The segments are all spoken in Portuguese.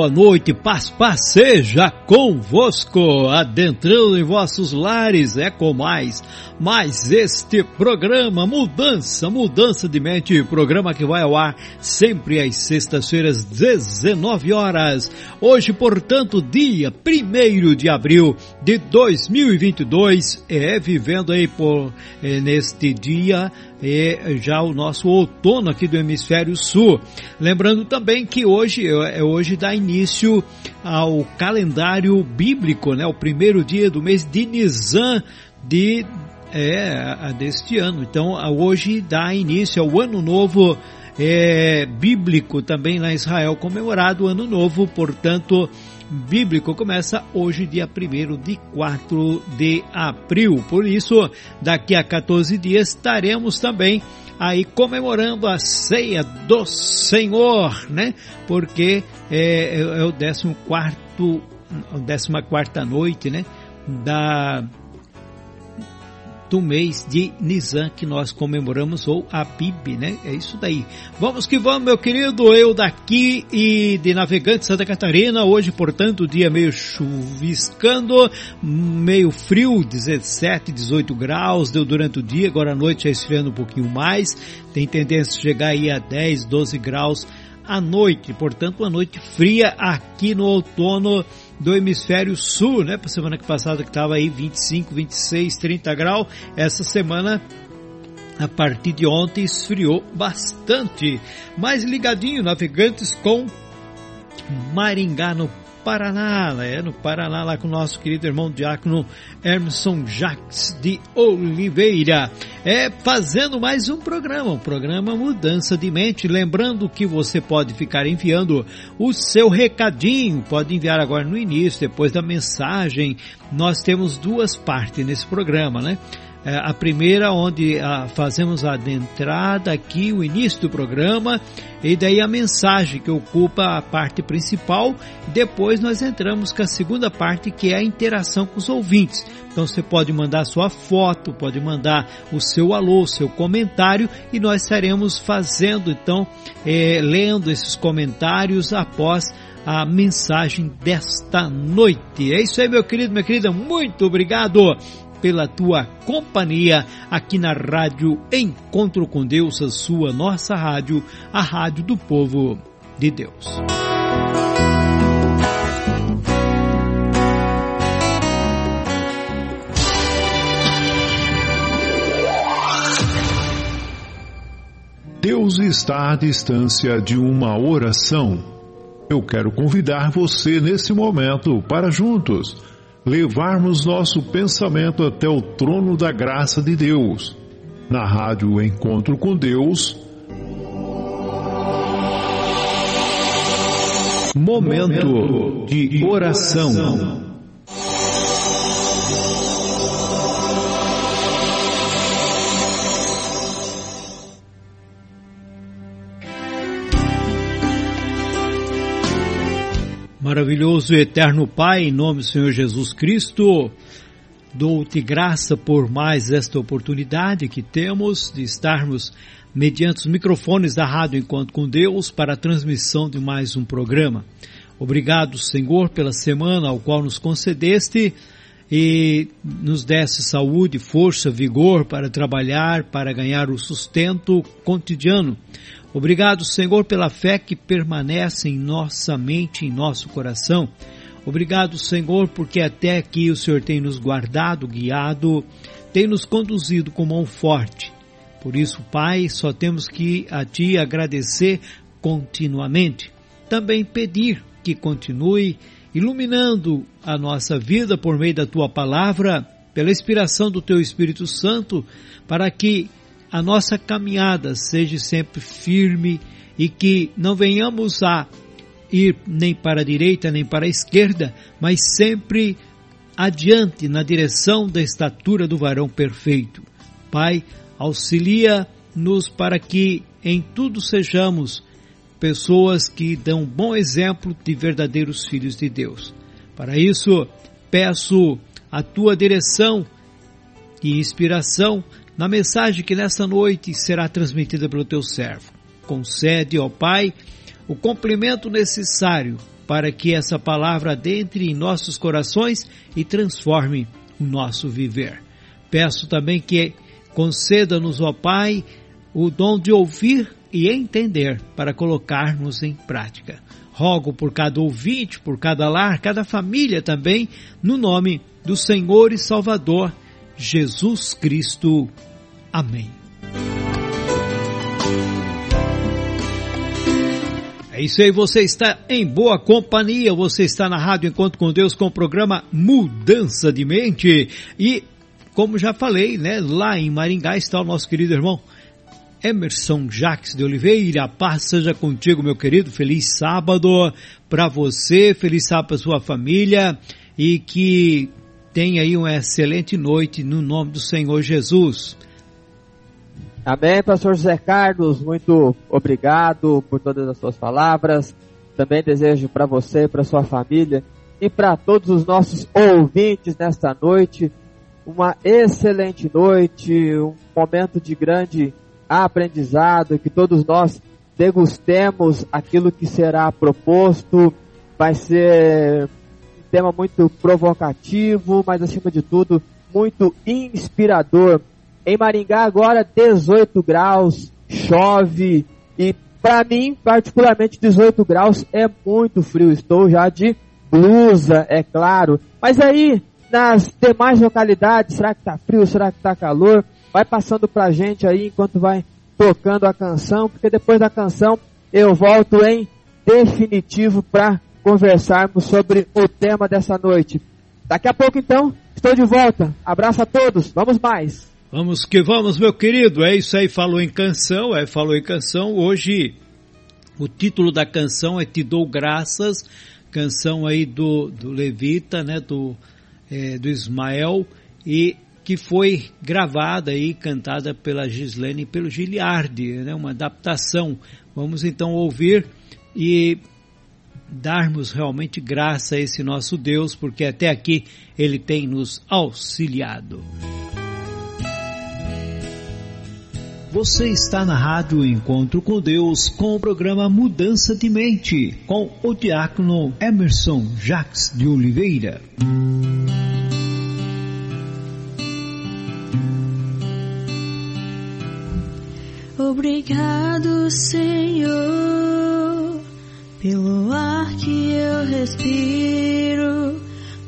Boa noite, paz, paz seja convosco, adentrando em vossos lares, é com mais, mais este programa, Mudança, Mudança de Mente, programa que vai ao ar sempre às sextas-feiras, 19 horas. Hoje, portanto, dia 1 de abril de 2022, é vivendo aí por, é, neste dia, é já o nosso outono aqui do hemisfério sul. Lembrando também que hoje é hoje dá início ao calendário bíblico, né? O primeiro dia do mês de Nisan de é, deste ano. Então hoje dá início ao ano novo é, bíblico também lá em Israel comemorado o ano novo, portanto bíblico começa hoje, dia 1 de 4 de abril. Por isso, daqui a 14 dias estaremos também aí comemorando a ceia do Senhor, né? Porque é, é o 14 quarto, 14 quarta noite, né? Da do mês de Nisan que nós comemoramos, ou a PIB, né? É isso daí. Vamos que vamos, meu querido, eu daqui e de Navegante Santa Catarina, hoje, portanto, dia meio chuviscando, meio frio, 17, 18 graus, deu durante o dia, agora à noite já esfriando um pouquinho mais, tem tendência a chegar aí a 10, 12 graus à noite, portanto, uma noite fria aqui no outono do hemisfério sul, né? Para semana que passada que estava aí 25, 26, 30 graus, essa semana a partir de ontem esfriou bastante. Mais ligadinho, navegantes com Maringá no Paraná, né? no Paraná, lá com o nosso querido irmão diácono Emerson Jacques de Oliveira. É fazendo mais um programa, um programa Mudança de Mente. Lembrando que você pode ficar enviando o seu recadinho, pode enviar agora no início, depois da mensagem. Nós temos duas partes nesse programa, né? É, a primeira onde a, fazemos a entrada aqui, o início do programa, e daí a mensagem que ocupa a parte principal. Depois nós entramos com a segunda parte que é a interação com os ouvintes. Então você pode mandar sua foto, pode mandar o seu alô, o seu comentário e nós estaremos fazendo então, é, lendo esses comentários após a mensagem desta noite. É isso aí, meu querido, minha querida, muito obrigado pela tua companhia aqui na Rádio Encontro com Deus, a sua nossa rádio, a rádio do povo de Deus. Deus está à distância de uma oração. Eu quero convidar você nesse momento para juntos levarmos nosso pensamento até o trono da graça de Deus. Na rádio Encontro com Deus. Momento de oração. Maravilhoso e eterno Pai, em nome do Senhor Jesus Cristo, dou-te graça por mais esta oportunidade que temos de estarmos mediante os microfones da Rádio Enquanto com Deus para a transmissão de mais um programa. Obrigado, Senhor, pela semana ao qual nos concedeste e nos desse saúde, força, vigor para trabalhar, para ganhar o sustento cotidiano Obrigado, Senhor, pela fé que permanece em nossa mente, em nosso coração. Obrigado, Senhor, porque até aqui o Senhor tem nos guardado, guiado, tem nos conduzido com mão forte. Por isso, Pai, só temos que a Ti agradecer continuamente. Também pedir que continue iluminando a nossa vida por meio da Tua palavra, pela inspiração do Teu Espírito Santo, para que a nossa caminhada seja sempre firme e que não venhamos a ir nem para a direita nem para a esquerda, mas sempre adiante na direção da estatura do varão perfeito. Pai, auxilia-nos para que em tudo sejamos pessoas que dão bom exemplo de verdadeiros filhos de Deus. Para isso, peço a tua direção e inspiração na mensagem que nessa noite será transmitida pelo teu servo. Concede, ó Pai, o complemento necessário para que essa palavra adentre em nossos corações e transforme o nosso viver. Peço também que conceda-nos, ó Pai, o dom de ouvir e entender para colocarmos em prática. Rogo por cada ouvinte, por cada lar, cada família também, no nome do Senhor e Salvador Jesus Cristo. Amém. É isso aí, você está em boa companhia, você está na Rádio Encontro com Deus com o programa Mudança de Mente. E, como já falei, né, lá em Maringá está o nosso querido irmão Emerson Jacques de Oliveira. Paz seja contigo, meu querido. Feliz sábado para você, feliz sábado para sua família e que tenha aí uma excelente noite no nome do Senhor Jesus. Amém, pastor José Carlos, muito obrigado por todas as suas palavras. Também desejo para você, para sua família e para todos os nossos ouvintes nesta noite uma excelente noite, um momento de grande aprendizado, que todos nós degustemos aquilo que será proposto. Vai ser um tema muito provocativo, mas acima de tudo, muito inspirador em Maringá agora 18 graus, chove e para mim, particularmente 18 graus é muito frio. Estou já de blusa, é claro. Mas aí, nas demais localidades, será que tá frio? Será que tá calor? Vai passando pra gente aí enquanto vai tocando a canção, porque depois da canção eu volto em definitivo para conversarmos sobre o tema dessa noite. Daqui a pouco então, estou de volta. Abraço a todos. Vamos mais. Vamos que vamos, meu querido. É isso aí, falou em canção, é, falou em canção. Hoje o título da canção é Te Dou Graças, canção aí do, do Levita, né, do, é, do Ismael, e que foi gravada e cantada pela Gislene e pelo Giliardi, né, uma adaptação. Vamos então ouvir e darmos realmente graça a esse nosso Deus, porque até aqui ele tem nos auxiliado. Você está na Rádio Encontro com Deus com o programa Mudança de Mente com o diácono Emerson Jacques de Oliveira. Obrigado, Senhor, pelo ar que eu respiro,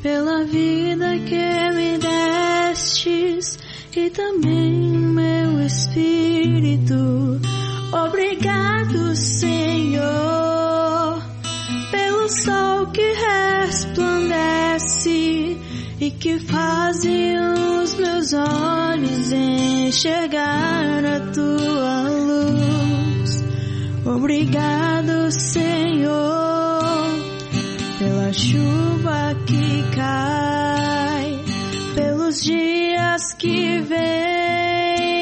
pela vida que me destes e também meu espírito. Obrigado, Senhor, pelo sol que resplandece e que faz os meus olhos enxergar a tua luz. Obrigado, Senhor, pela chuva que cai nos dias que vem.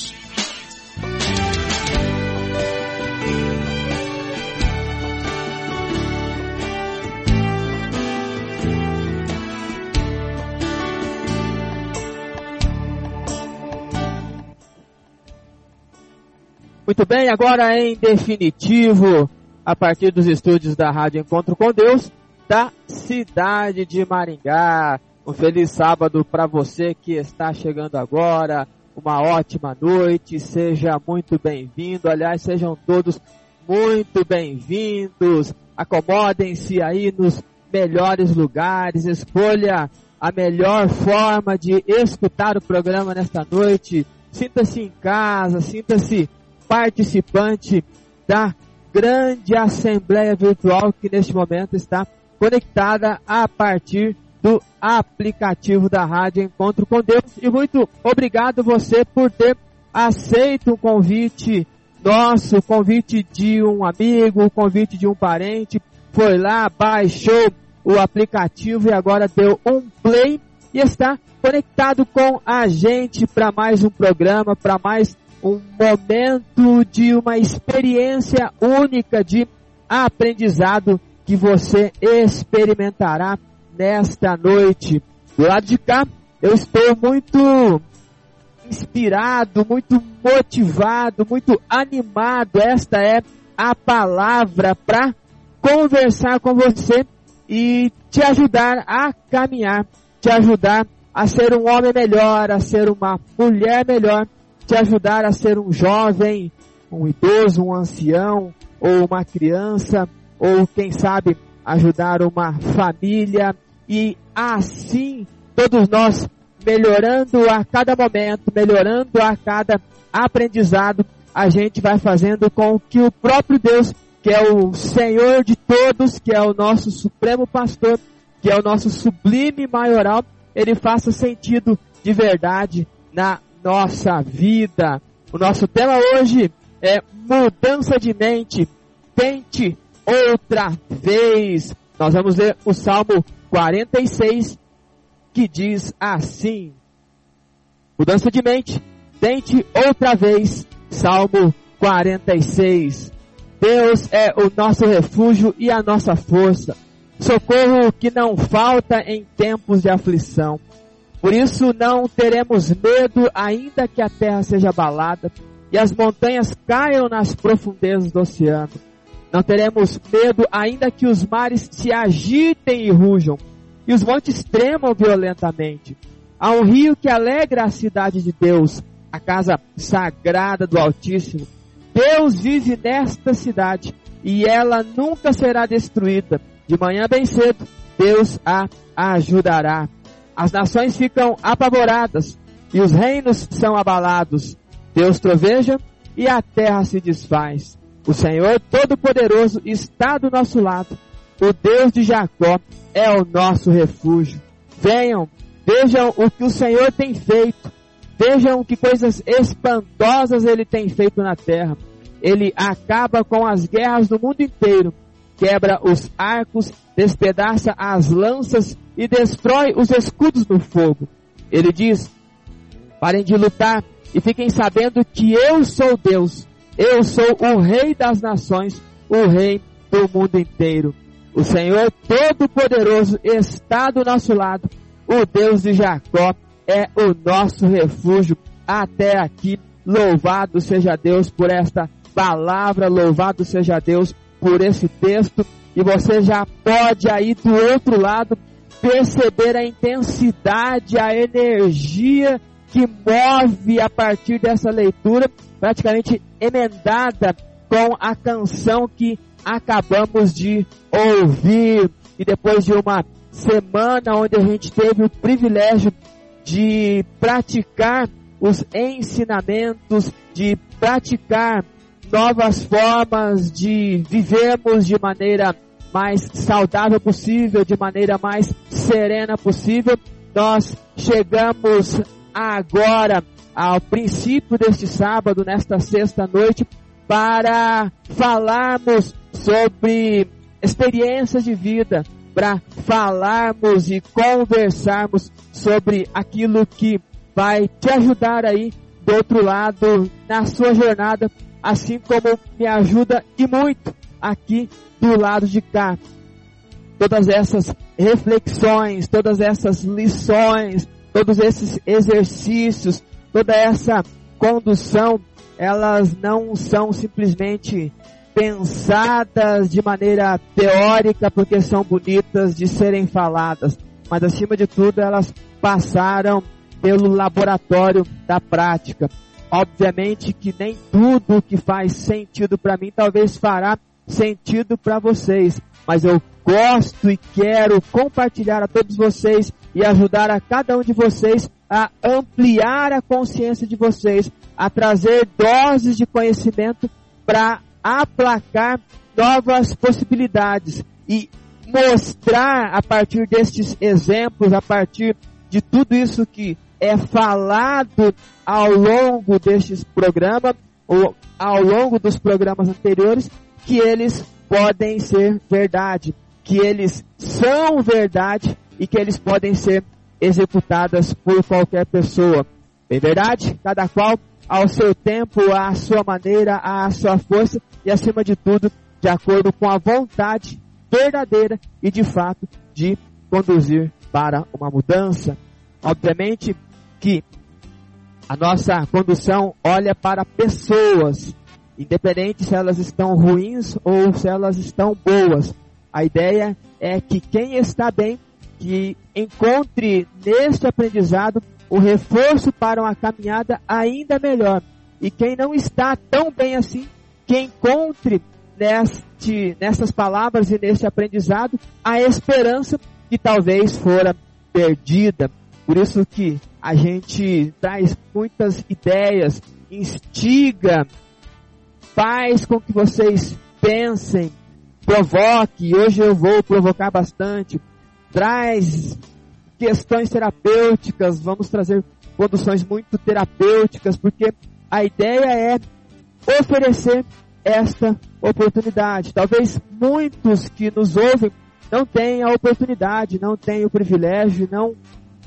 Muito bem, agora em definitivo, a partir dos estúdios da Rádio Encontro com Deus, da cidade de Maringá. Um feliz sábado para você que está chegando agora. Uma ótima noite, seja muito bem-vindo. Aliás, sejam todos muito bem-vindos. Acomodem-se aí nos melhores lugares. Escolha a melhor forma de escutar o programa nesta noite. Sinta-se em casa, sinta-se participante da grande assembleia virtual que neste momento está conectada a partir do aplicativo da Rádio Encontro com Deus. E muito obrigado você por ter aceito o convite nosso, o convite de um amigo, o convite de um parente, foi lá, baixou o aplicativo e agora deu um play e está conectado com a gente para mais um programa, para mais um momento de uma experiência única de aprendizado que você experimentará nesta noite. Do lado de cá, eu estou muito inspirado, muito motivado, muito animado. Esta é a palavra para conversar com você e te ajudar a caminhar, te ajudar a ser um homem melhor, a ser uma mulher melhor te ajudar a ser um jovem, um idoso, um ancião, ou uma criança, ou quem sabe ajudar uma família. E assim todos nós melhorando a cada momento, melhorando a cada aprendizado, a gente vai fazendo com que o próprio Deus, que é o Senhor de todos, que é o nosso supremo pastor, que é o nosso sublime maioral, ele faça sentido de verdade na nossa vida. O nosso tema hoje é mudança de mente. Tente outra vez. Nós vamos ler o Salmo 46 que diz assim: Mudança de mente. Tente outra vez. Salmo 46. Deus é o nosso refúgio e a nossa força. Socorro que não falta em tempos de aflição. Por isso não teremos medo, ainda que a terra seja abalada e as montanhas caiam nas profundezas do oceano. Não teremos medo, ainda que os mares se agitem e rujam e os montes tremam violentamente. Há um rio que alegra a cidade de Deus, a casa sagrada do Altíssimo. Deus vive nesta cidade e ela nunca será destruída. De manhã bem cedo, Deus a ajudará. As nações ficam apavoradas e os reinos são abalados. Deus troveja e a terra se desfaz. O Senhor Todo-Poderoso está do nosso lado. O Deus de Jacó é o nosso refúgio. Venham, vejam o que o Senhor tem feito. Vejam que coisas espantosas ele tem feito na terra. Ele acaba com as guerras do mundo inteiro, quebra os arcos, despedaça as lanças e destrói os escudos no fogo. Ele diz: parem de lutar e fiquem sabendo que eu sou Deus. Eu sou o Rei das nações, o Rei do mundo inteiro. O Senhor Todo-Poderoso está do nosso lado. O Deus de Jacó é o nosso refúgio até aqui. Louvado seja Deus por esta palavra, louvado seja Deus por esse texto. E você já pode aí do outro lado perceber a intensidade, a energia que move a partir dessa leitura, praticamente emendada com a canção que acabamos de ouvir. E depois de uma semana onde a gente teve o privilégio de praticar os ensinamentos, de praticar novas formas de vivermos de maneira mais saudável possível, de maneira mais serena possível. Nós chegamos agora ao princípio deste sábado, nesta sexta noite, para falarmos sobre experiências de vida, para falarmos e conversarmos sobre aquilo que vai te ajudar aí do outro lado na sua jornada, assim como me ajuda e muito aqui do lado de cá. Todas essas reflexões, todas essas lições, todos esses exercícios, toda essa condução, elas não são simplesmente pensadas de maneira teórica porque são bonitas de serem faladas, mas acima de tudo elas passaram pelo laboratório da prática. Obviamente que nem tudo que faz sentido para mim talvez fará sentido para vocês, mas eu gosto e quero compartilhar a todos vocês e ajudar a cada um de vocês a ampliar a consciência de vocês, a trazer doses de conhecimento para aplacar novas possibilidades e mostrar a partir destes exemplos, a partir de tudo isso que é falado ao longo destes programas, ou ao longo dos programas anteriores, que eles podem ser verdade, que eles são verdade e que eles podem ser executadas por qualquer pessoa. Bem verdade? Cada qual ao seu tempo, à sua maneira, à sua força e acima de tudo, de acordo com a vontade verdadeira e de fato de conduzir para uma mudança. Obviamente que a nossa condução olha para pessoas, independente se elas estão ruins ou se elas estão boas. A ideia é que quem está bem, que encontre neste aprendizado o reforço para uma caminhada ainda melhor. E quem não está tão bem assim, que encontre neste, nessas palavras e neste aprendizado a esperança que talvez fora perdida. Por isso que a gente traz muitas ideias, instiga, faz com que vocês pensem, provoque, hoje eu vou provocar bastante, traz questões terapêuticas, vamos trazer conduções muito terapêuticas, porque a ideia é oferecer esta oportunidade. Talvez muitos que nos ouvem não tenham a oportunidade, não tenham o privilégio, não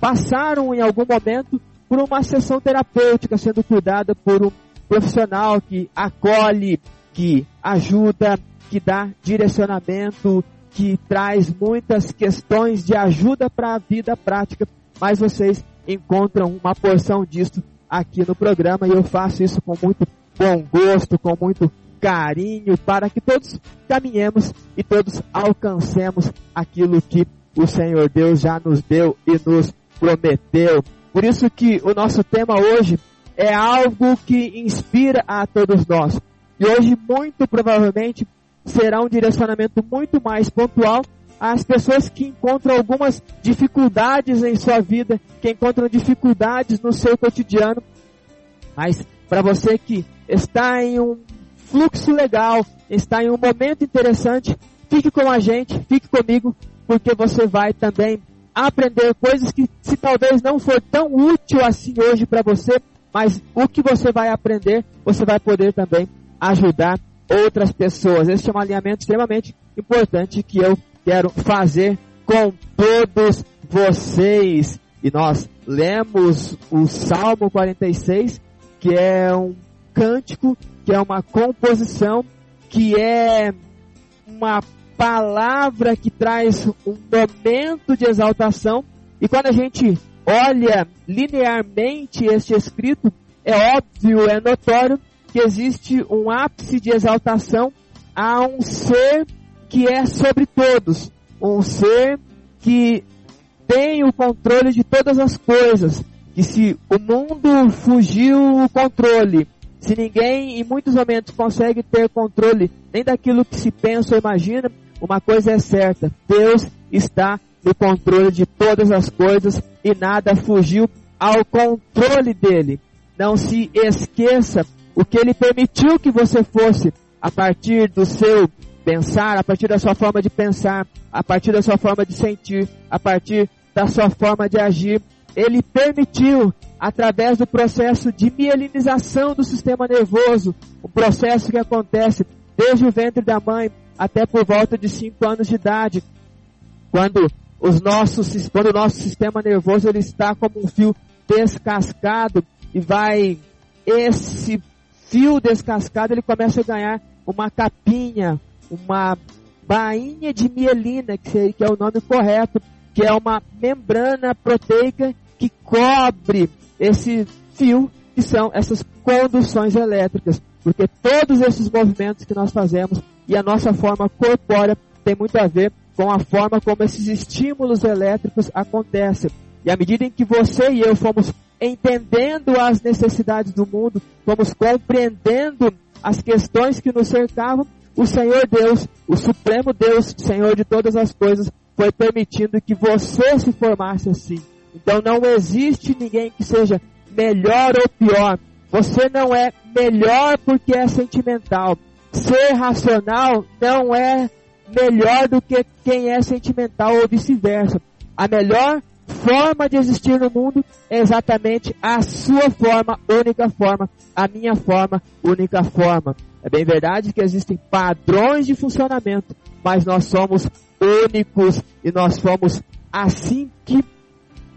passaram em algum momento por uma sessão terapêutica, sendo cuidada por um profissional que acolhe, que ajuda, que dá direcionamento, que traz muitas questões de ajuda para a vida prática, mas vocês encontram uma porção disso aqui no programa e eu faço isso com muito bom gosto, com muito carinho, para que todos caminhemos e todos alcancemos aquilo que o Senhor Deus já nos deu e nos prometeu. Por isso que o nosso tema hoje é algo que inspira a todos nós. E hoje, muito provavelmente, será um direcionamento muito mais pontual às pessoas que encontram algumas dificuldades em sua vida, que encontram dificuldades no seu cotidiano. Mas para você que está em um fluxo legal, está em um momento interessante, fique com a gente, fique comigo, porque você vai também aprender coisas que se talvez não for tão útil assim hoje para você, mas o que você vai aprender, você vai poder também ajudar outras pessoas. Este é um alinhamento extremamente importante que eu quero fazer com todos vocês. E nós lemos o Salmo 46, que é um cântico, que é uma composição, que é uma palavra que traz um momento de exaltação. E quando a gente olha linearmente este escrito, é óbvio, é notório que existe um ápice de exaltação a um ser que é sobre todos, um ser que tem o controle de todas as coisas, que se o mundo fugiu o controle, se ninguém em muitos momentos consegue ter controle nem daquilo que se pensa ou imagina, uma coisa é certa, Deus está no controle de todas as coisas e nada fugiu ao controle dele. Não se esqueça o que ele permitiu que você fosse a partir do seu pensar, a partir da sua forma de pensar, a partir da sua forma de sentir, a partir da sua forma de agir. Ele permitiu, através do processo de mielinização do sistema nervoso, o processo que acontece desde o ventre da mãe até por volta de 5 anos de idade, Quando os nossos, quando o nosso sistema nervoso ele está como um fio descascado e vai esse fio descascado ele começa a ganhar uma capinha, uma bainha de mielina, que, que é o nome correto, que é uma membrana proteica que cobre esse fio, que são essas conduções elétricas. Porque todos esses movimentos que nós fazemos e a nossa forma corpórea tem muito a ver com a forma como esses estímulos elétricos acontecem. E à medida em que você e eu fomos entendendo as necessidades do mundo, fomos compreendendo as questões que nos cercavam, o Senhor Deus, o Supremo Deus, Senhor de todas as coisas, foi permitindo que você se formasse assim. Então não existe ninguém que seja melhor ou pior. Você não é melhor porque é sentimental. Ser racional não é melhor do que quem é sentimental ou vice-versa. A melhor forma de existir no mundo é exatamente a sua forma, única forma, a minha forma, única forma. É bem verdade que existem padrões de funcionamento, mas nós somos únicos e nós fomos assim que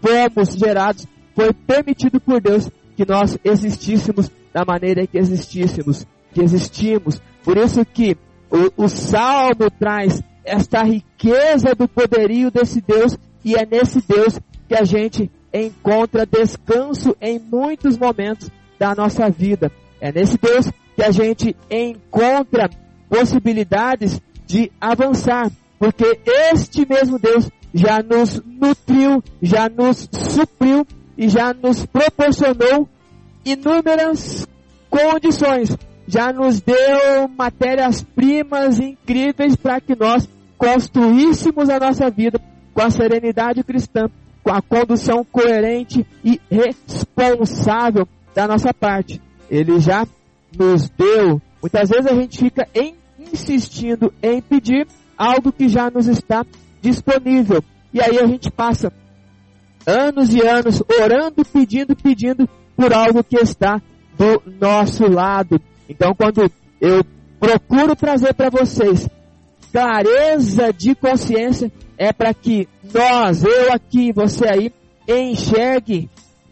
fomos gerados. Foi permitido por Deus que nós existíssemos da maneira que existíssemos, que existimos. Por isso que o, o Salmo traz esta riqueza do poderio desse Deus e é nesse Deus que a gente encontra descanso em muitos momentos da nossa vida. É nesse Deus que a gente encontra possibilidades de avançar, porque este mesmo Deus já nos nutriu, já nos supriu e já nos proporcionou inúmeras condições, já nos deu matérias-primas incríveis para que nós construíssemos a nossa vida com a serenidade cristã, com a condução coerente e responsável da nossa parte. Ele já nos deu. Muitas vezes a gente fica em, insistindo em pedir algo que já nos está disponível. E aí a gente passa anos e anos orando, pedindo, pedindo por algo que está do nosso lado. Então, quando eu procuro trazer para vocês clareza de consciência, é para que nós, eu aqui, você aí, enxergue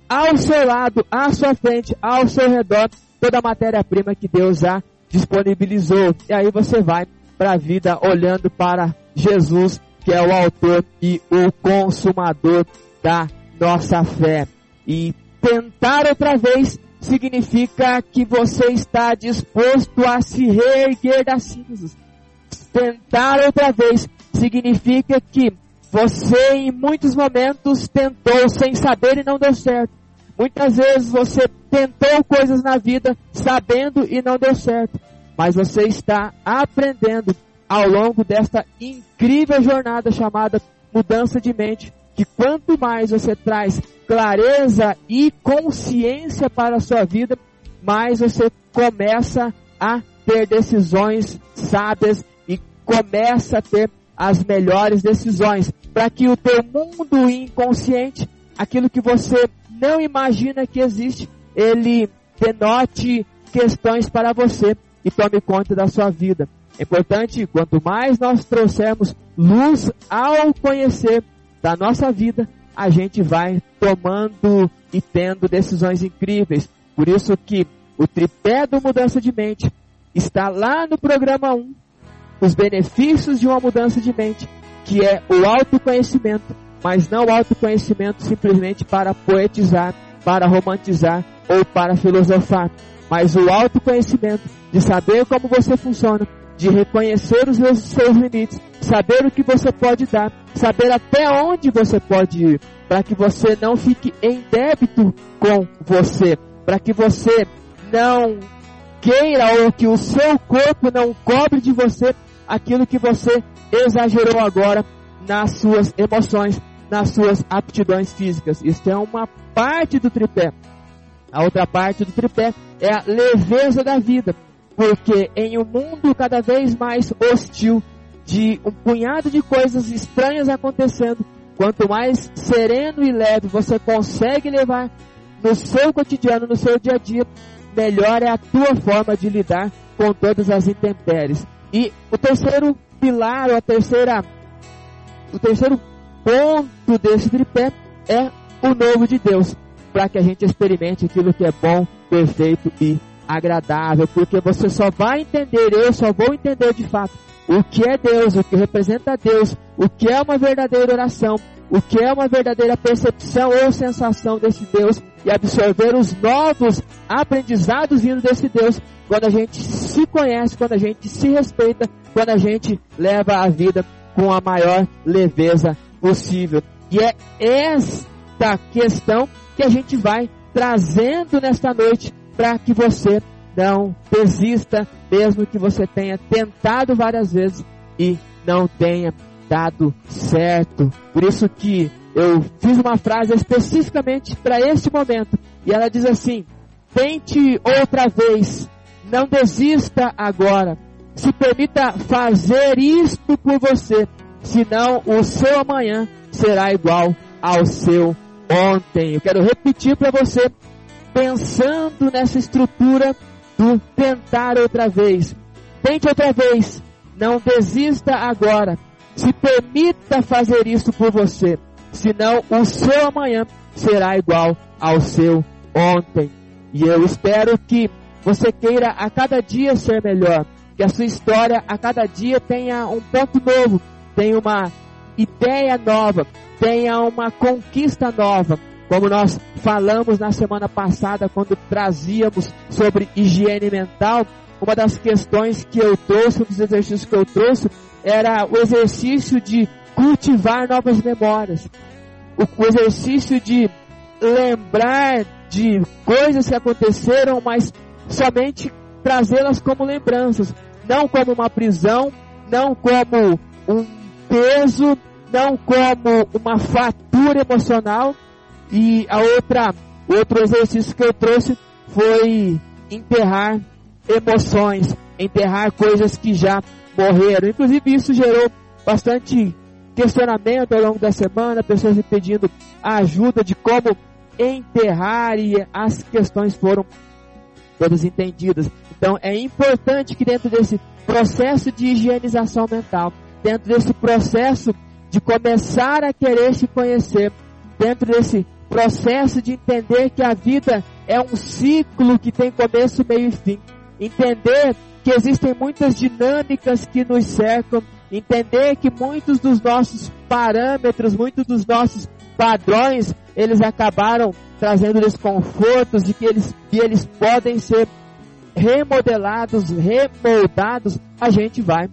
ao seu lado, à sua frente, ao seu redor, toda a matéria-prima que Deus já disponibilizou. E aí você vai para a vida olhando para Jesus, que é o autor e o consumador da nossa fé. E tentar outra vez significa que você está disposto a se reerguer das cinzas. Tentar outra vez significa que você em muitos momentos tentou sem saber e não deu certo. Muitas vezes você tentou coisas na vida sabendo e não deu certo. Mas você está aprendendo ao longo desta incrível jornada chamada mudança de mente, que quanto mais você traz clareza e consciência para a sua vida, mais você começa a ter decisões sábias e começa a ter as melhores decisões, para que o teu mundo inconsciente, aquilo que você não imagina que existe, ele denote questões para você e tome conta da sua vida. É importante, quanto mais nós trouxermos luz ao conhecer da nossa vida, a gente vai tomando e tendo decisões incríveis. Por isso que o tripé do mudança de mente está lá no programa 1, os benefícios de uma mudança de mente, que é o autoconhecimento, mas não o autoconhecimento simplesmente para poetizar, para romantizar ou para filosofar, mas o autoconhecimento de saber como você funciona, de reconhecer os seus limites, saber o que você pode dar, saber até onde você pode ir, para que você não fique em débito com você, para que você não queira ou que o seu corpo não cobre de você aquilo que você exagerou agora nas suas emoções, nas suas aptidões físicas. Isso é uma parte do tripé. A outra parte do tripé é a leveza da vida. Porque em um mundo cada vez mais hostil, de um punhado de coisas estranhas acontecendo, quanto mais sereno e leve você consegue levar no seu cotidiano, no seu dia a dia, melhor é a tua forma de lidar com todas as intempéries. E o terceiro pilar, ou a terceira o terceiro ponto desse tripé é o novo de Deus, para que a gente experimente aquilo que é bom, perfeito e agradável, porque você só vai entender, eu só vou entender de fato o que é Deus, o que representa Deus, o que é uma verdadeira oração, o que é uma verdadeira percepção ou sensação desse Deus e absorver os novos aprendizados vindo desse Deus quando a gente se conhece, quando a gente se respeita, quando a gente leva a vida com a maior leveza possível. E é esta questão que a gente vai trazendo nesta noite para que você não desista, mesmo que você tenha tentado várias vezes e não tenha dado certo. Por isso que eu fiz uma frase especificamente para este momento e ela diz assim: tente outra vez, não desista agora. Se permita fazer isto por você, senão o seu amanhã será igual ao seu ontem. Eu quero repetir para você, pensando nessa estrutura tentar outra vez. Tente outra vez, não desista agora. Se permita fazer isso por você, senão o seu amanhã será igual ao seu ontem. E eu espero que você queira a cada dia ser melhor, que a sua história a cada dia tenha um ponto novo, tenha uma ideia nova, tenha uma conquista nova. Como nós falamos na semana passada, quando trazíamos sobre higiene mental, uma das questões que eu trouxe, um dos exercícios que eu trouxe, era o exercício de cultivar novas memórias. O, o exercício de lembrar de coisas que aconteceram, mas somente trazê-las como lembranças, não como uma prisão, não como um peso, não como uma fatura emocional. E a outra, outro exercício que eu trouxe foi enterrar emoções, enterrar coisas que já morreram. Inclusive isso gerou bastante questionamento ao longo da semana, pessoas me pedindo ajuda de como enterrar e as questões foram todas entendidas. Então é importante que dentro desse processo de higienização mental, dentro desse processo de começar a querer se conhecer, dentro desse processo de entender que a vida é um ciclo que tem começo, meio e fim, entender que existem muitas dinâmicas que nos cercam, entender que muitos dos nossos parâmetros, muitos dos nossos padrões, eles acabaram trazendo desconfortos e que eles, eles podem ser remodelados, remoldados, a gente vai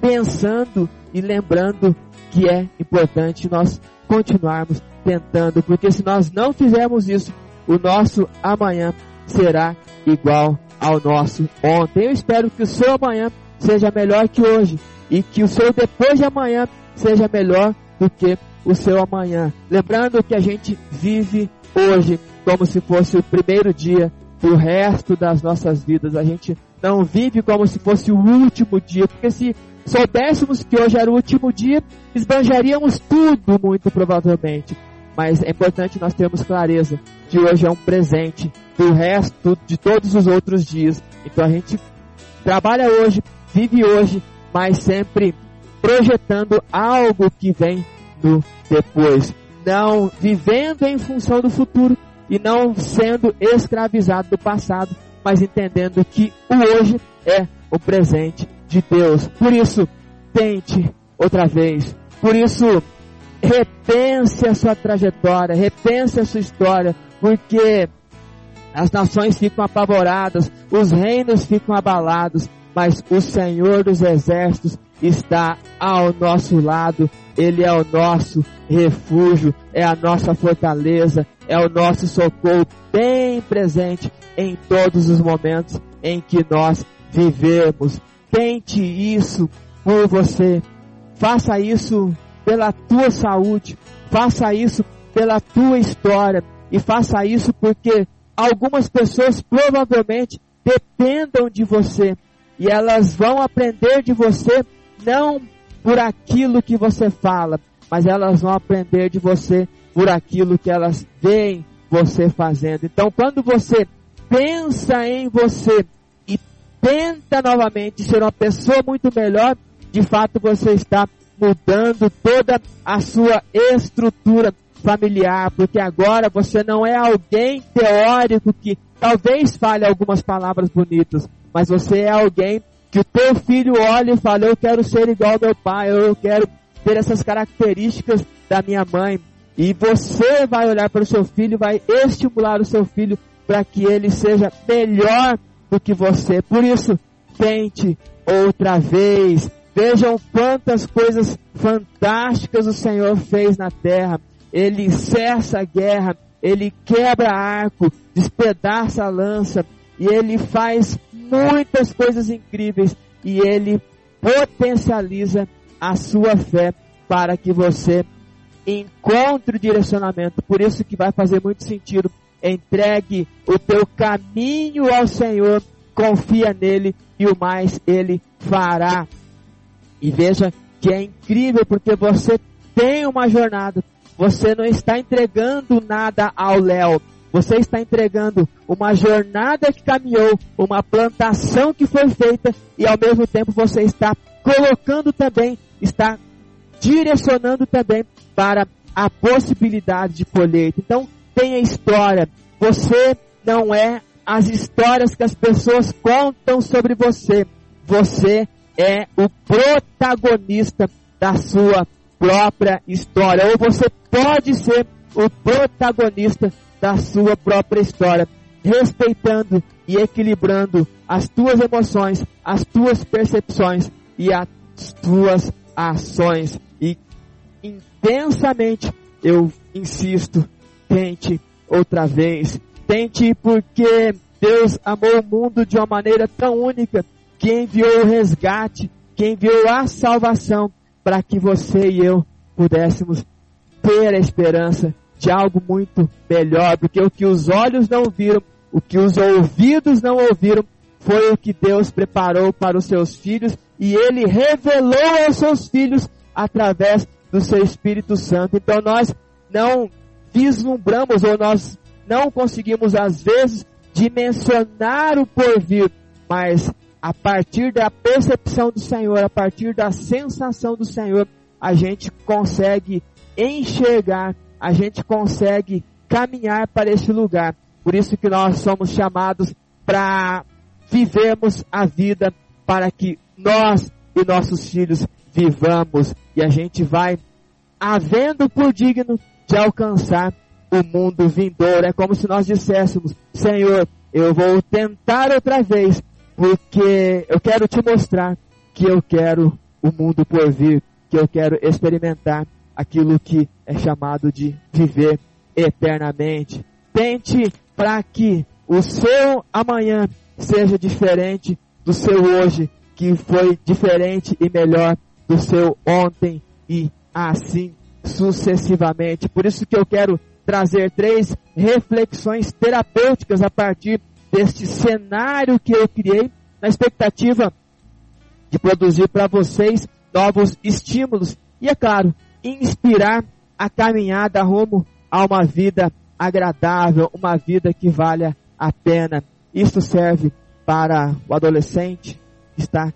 pensando e lembrando que é importante nós continuarmos tentando, porque se nós não fizermos isso, o nosso amanhã será igual ao nosso ontem. Eu espero que o seu amanhã seja melhor que hoje e que o seu depois de amanhã seja melhor do que o seu amanhã. Lembrando que a gente vive hoje como se fosse o primeiro dia do resto das nossas vidas. A gente não vive como se fosse o último dia, porque se soubéssemos que hoje era o último dia, esbanjaríamos tudo muito provavelmente. Mas é importante nós termos clareza que hoje é um presente do resto de todos os outros dias. Então a gente trabalha hoje, vive hoje, mas sempre projetando algo que vem do depois. Não vivendo em função do futuro e não sendo escravizado do passado, mas entendendo que o hoje é o presente de Deus. Por isso, tente outra vez. Por isso, repense a sua trajetória, repense a sua história, porque as nações ficam apavoradas, os reinos ficam abalados, mas o Senhor dos exércitos está ao nosso lado, Ele é o nosso refúgio, é a nossa fortaleza, é o nosso socorro bem presente em todos os momentos em que nós vivemos. Tente isso por você, faça isso pela tua saúde, faça isso pela tua história. E faça isso porque algumas pessoas provavelmente dependam de você. E elas vão aprender de você não por aquilo que você fala, mas elas vão aprender de você por aquilo que elas veem você fazendo. Então, quando você pensa em você tenta novamente ser uma pessoa muito melhor, de fato você está mudando toda a sua estrutura familiar, porque agora você não é alguém teórico que talvez fale algumas palavras bonitas, mas você é alguém que o teu filho olha e fala, eu quero ser igual ao meu pai, eu quero ter essas características da minha mãe. E você vai olhar para o seu filho, vai estimular o seu filho para que ele seja melhor do que você. Por isso, tente outra vez. Vejam quantas coisas fantásticas o Senhor fez na terra. Ele cessa a guerra, ele quebra arco, despedaça a lança, e ele faz muitas coisas incríveis, e ele potencializa a sua fé para que você encontre o direcionamento. Por isso que vai fazer muito sentido. Entregue o teu caminho ao Senhor, confia nele e o mais ele fará. E veja que é incrível porque você tem uma jornada. Você não está entregando nada ao Léo. Você está entregando uma jornada que caminhou, uma plantação que foi feita e ao mesmo tempo você está colocando também, está direcionando também para a possibilidade de colheita. Então, tenha história. Você não é as histórias que as pessoas contam sobre você. Você é o protagonista da sua própria história. Ou você pode ser o protagonista da sua própria história, respeitando e equilibrando as tuas emoções, as tuas percepções e as tuas ações. E intensamente eu insisto, tente outra vez. Tente porque Deus amou o mundo de uma maneira tão única que enviou o resgate, que enviou a salvação para que você e eu pudéssemos ter a esperança de algo muito melhor, porque o que os olhos não viram, o que os ouvidos não ouviram, foi o que Deus preparou para os seus filhos e ele revelou aos seus filhos através do seu Espírito Santo. Então nós não vislumbramos ou nós não conseguimos às vezes dimensionar o porvir, mas a partir da percepção do Senhor, a partir da sensação do Senhor, a gente consegue enxergar, a gente consegue caminhar para esse lugar. Por isso que nós somos chamados para vivermos a vida para que nós e nossos filhos vivamos e a gente vai havendo por digno de alcançar o mundo vindouro. É como se nós disséssemos, Senhor, eu vou tentar outra vez, porque eu quero te mostrar que eu quero o mundo por vir, que eu quero experimentar aquilo que é chamado de viver eternamente. Tente para que o seu amanhã seja diferente do seu hoje, que foi diferente e melhor do seu ontem e assim sucessivamente. Por isso que eu quero trazer três reflexões terapêuticas a partir deste cenário que eu criei, na expectativa de produzir para vocês novos estímulos e, é claro, inspirar a caminhada rumo a uma vida agradável, uma vida que valha a pena. Isso serve para o adolescente que está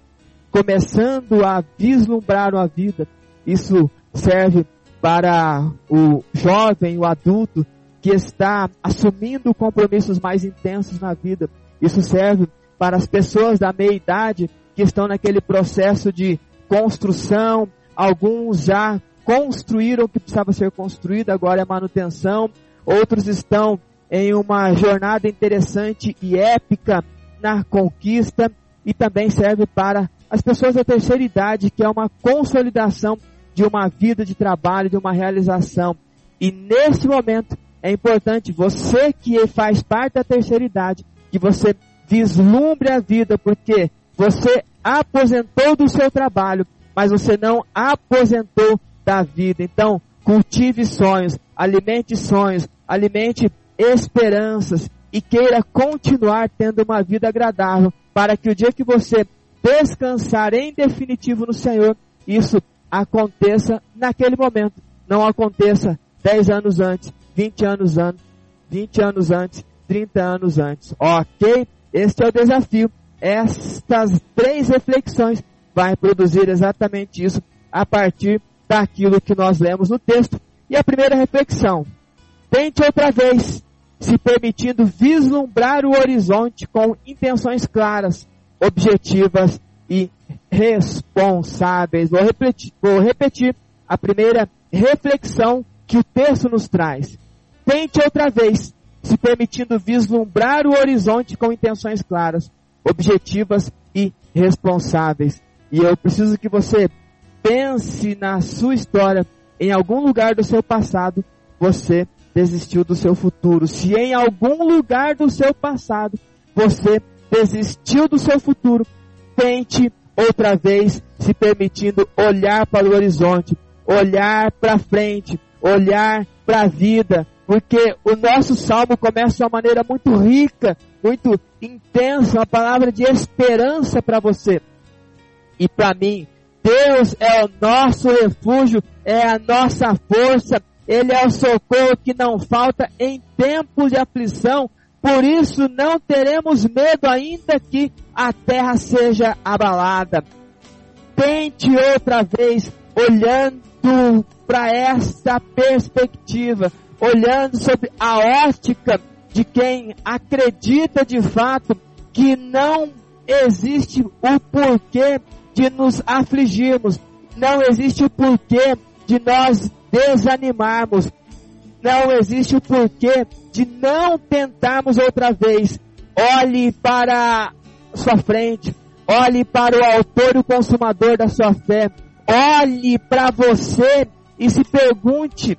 começando a vislumbrar uma vida. Isso serve para o jovem, o adulto que está assumindo compromissos mais intensos na vida. Isso serve para as pessoas da meia idade que estão naquele processo de construção. Alguns já construíram o que precisava ser construído, agora é manutenção. Outros estão em uma jornada interessante e épica na conquista e também serve para as pessoas da terceira idade, que é uma consolidação de uma vida de trabalho, de uma realização. E nesse momento é importante você que faz parte da terceira idade, que você vislumbre a vida, porque você aposentou do seu trabalho, mas você não aposentou da vida. Então, cultive sonhos, alimente sonhos, alimente esperanças e queira continuar tendo uma vida agradável, para que o dia que você descansar em definitivo no Senhor, isso aconteça naquele momento. Não aconteça 10 anos antes, 20 anos antes, 20 anos antes, 30 anos antes. Ok? Este é o desafio. Estas três reflexões vai produzir exatamente isso a partir daquilo que nós lemos no texto. E a primeira reflexão: tente outra vez, se permitindo vislumbrar o horizonte com intenções claras, objetivas e responsáveis. Vou repetir, vou repetir a primeira reflexão que o texto nos traz. Tente outra vez, se permitindo vislumbrar o horizonte com intenções claras, objetivas e responsáveis. E eu preciso que você pense na sua história, em algum lugar do seu passado, você desistiu do seu futuro. Se em algum lugar do seu passado você desistiu do seu futuro, tente outra vez se permitindo olhar para o horizonte, olhar para frente, olhar para a vida, porque o nosso salmo começa de uma maneira muito rica, muito intensa, uma palavra de esperança para você. E para mim, Deus é o nosso refúgio, é a nossa força, Ele é o socorro que não falta em tempos de aflição. Por isso não teremos medo ainda que a terra seja abalada. Tente outra vez olhando para esta perspectiva olhando sobre a ótica de quem acredita de fato que não existe o porquê de nos afligirmos, não existe o porquê de nós desanimarmos, não existe o porquê de não tentarmos outra vez. Olhe para sua frente, olhe para o autor e o consumador da sua fé, olhe para você e se pergunte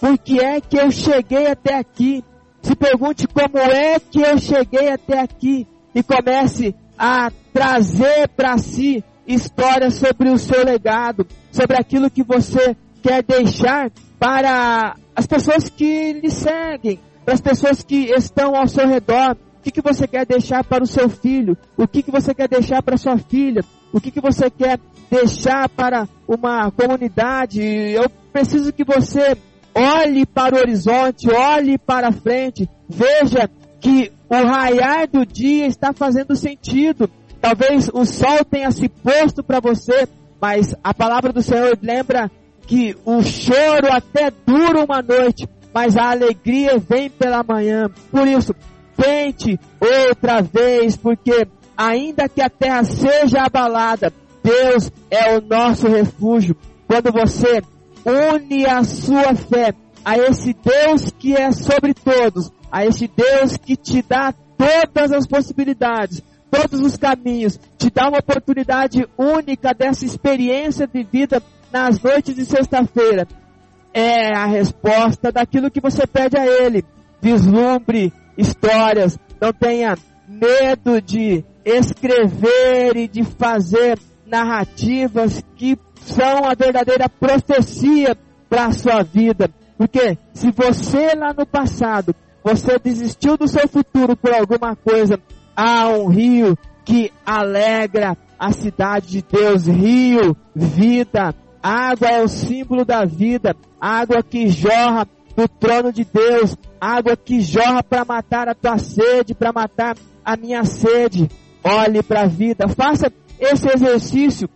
por que é que eu cheguei até aqui? Se pergunte como é que eu cheguei até aqui e comece a trazer para si histórias sobre o seu legado, sobre aquilo que você quer deixar para as pessoas que lhe seguem, para as pessoas que estão ao seu redor. O que, que você quer deixar para o seu filho? O que, que você quer deixar para sua filha? O que, que você quer deixar para uma comunidade? Eu preciso que você olhe para o horizonte, olhe para frente, veja que o raiar do dia está fazendo sentido. Talvez o sol tenha se posto para você, mas a palavra do Senhor lembra que o choro até dura uma noite, mas a alegria vem pela manhã. Por isso, tente outra vez, porque ainda que a terra seja abalada, Deus é o nosso refúgio. Quando você une a sua fé a esse Deus que é sobre todos, a esse Deus que te dá todas as possibilidades, todos os caminhos, te dá uma oportunidade única dessa experiência de vida nas noites de sexta-feira. É a resposta daquilo que você pede a Ele. Vislumbre histórias, não tenha medo de escrever e de fazer narrativas que são a verdadeira profecia para a sua vida. Porque se você lá no passado, você desistiu do seu futuro por alguma coisa, há um rio que alegra a cidade de Deus, rio, vida, água é o símbolo da vida, água que jorra do trono de Deus, água que jorra para matar a tua sede, para matar a minha sede. Olhe para a vida, faça esse exercício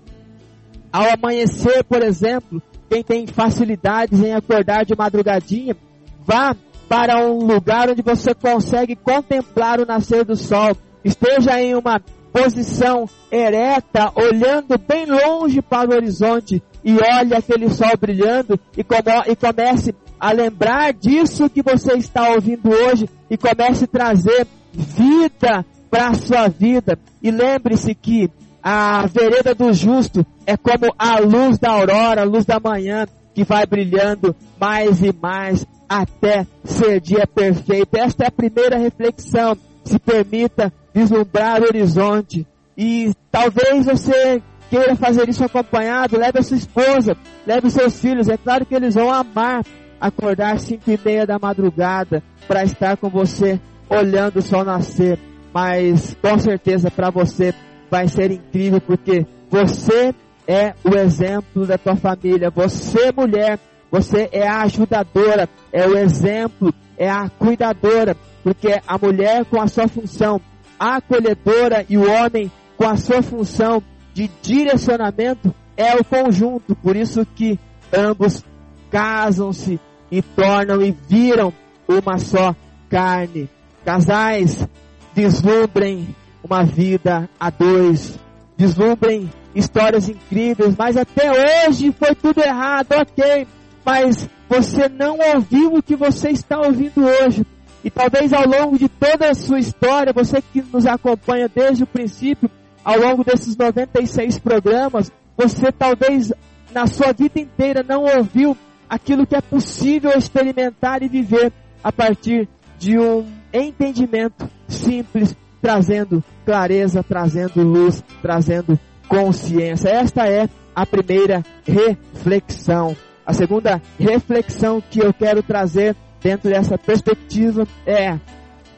ao amanhecer, por exemplo, quem tem facilidades em acordar de madrugadinha, vá para um lugar onde você consegue contemplar o nascer do sol. Esteja em uma posição ereta, olhando bem longe para o horizonte e olhe aquele sol brilhando e, e comece a lembrar disso que você está ouvindo hoje e comece a trazer vida para a sua vida. E lembre-se que a vereda do justo é como a luz da aurora, a luz da manhã, que vai brilhando mais e mais até ser dia perfeito. Esta é a primeira reflexão. Se permita vislumbrar o horizonte. E talvez você queira fazer isso acompanhado, leve a sua esposa, leve os seus filhos. É claro que eles vão amar acordar cinco e meia da madrugada para estar com você olhando o sol nascer. Mas com certeza para você vai ser incrível porque você é o exemplo da tua família. Você, mulher, você é a ajudadora, é o exemplo, é a cuidadora, porque a mulher com a sua função acolhedora e o homem com a sua função de direcionamento é o conjunto, por isso que ambos casam-se e tornam e viram uma só carne. Casais, vislumbrem uma vida a dois, vislumbrem histórias incríveis, mas até hoje foi tudo errado, ok, mas você não ouviu o que você está ouvindo hoje. E talvez ao longo de toda a sua história, você que nos acompanha desde o princípio, ao longo desses 96 programas, você talvez na sua vida inteira não ouviu aquilo que é possível experimentar e viver a partir de um entendimento simples, trazendo clareza, trazendo luz, trazendo consciência. Esta é a primeira reflexão. A segunda reflexão que eu quero trazer dentro dessa perspectiva é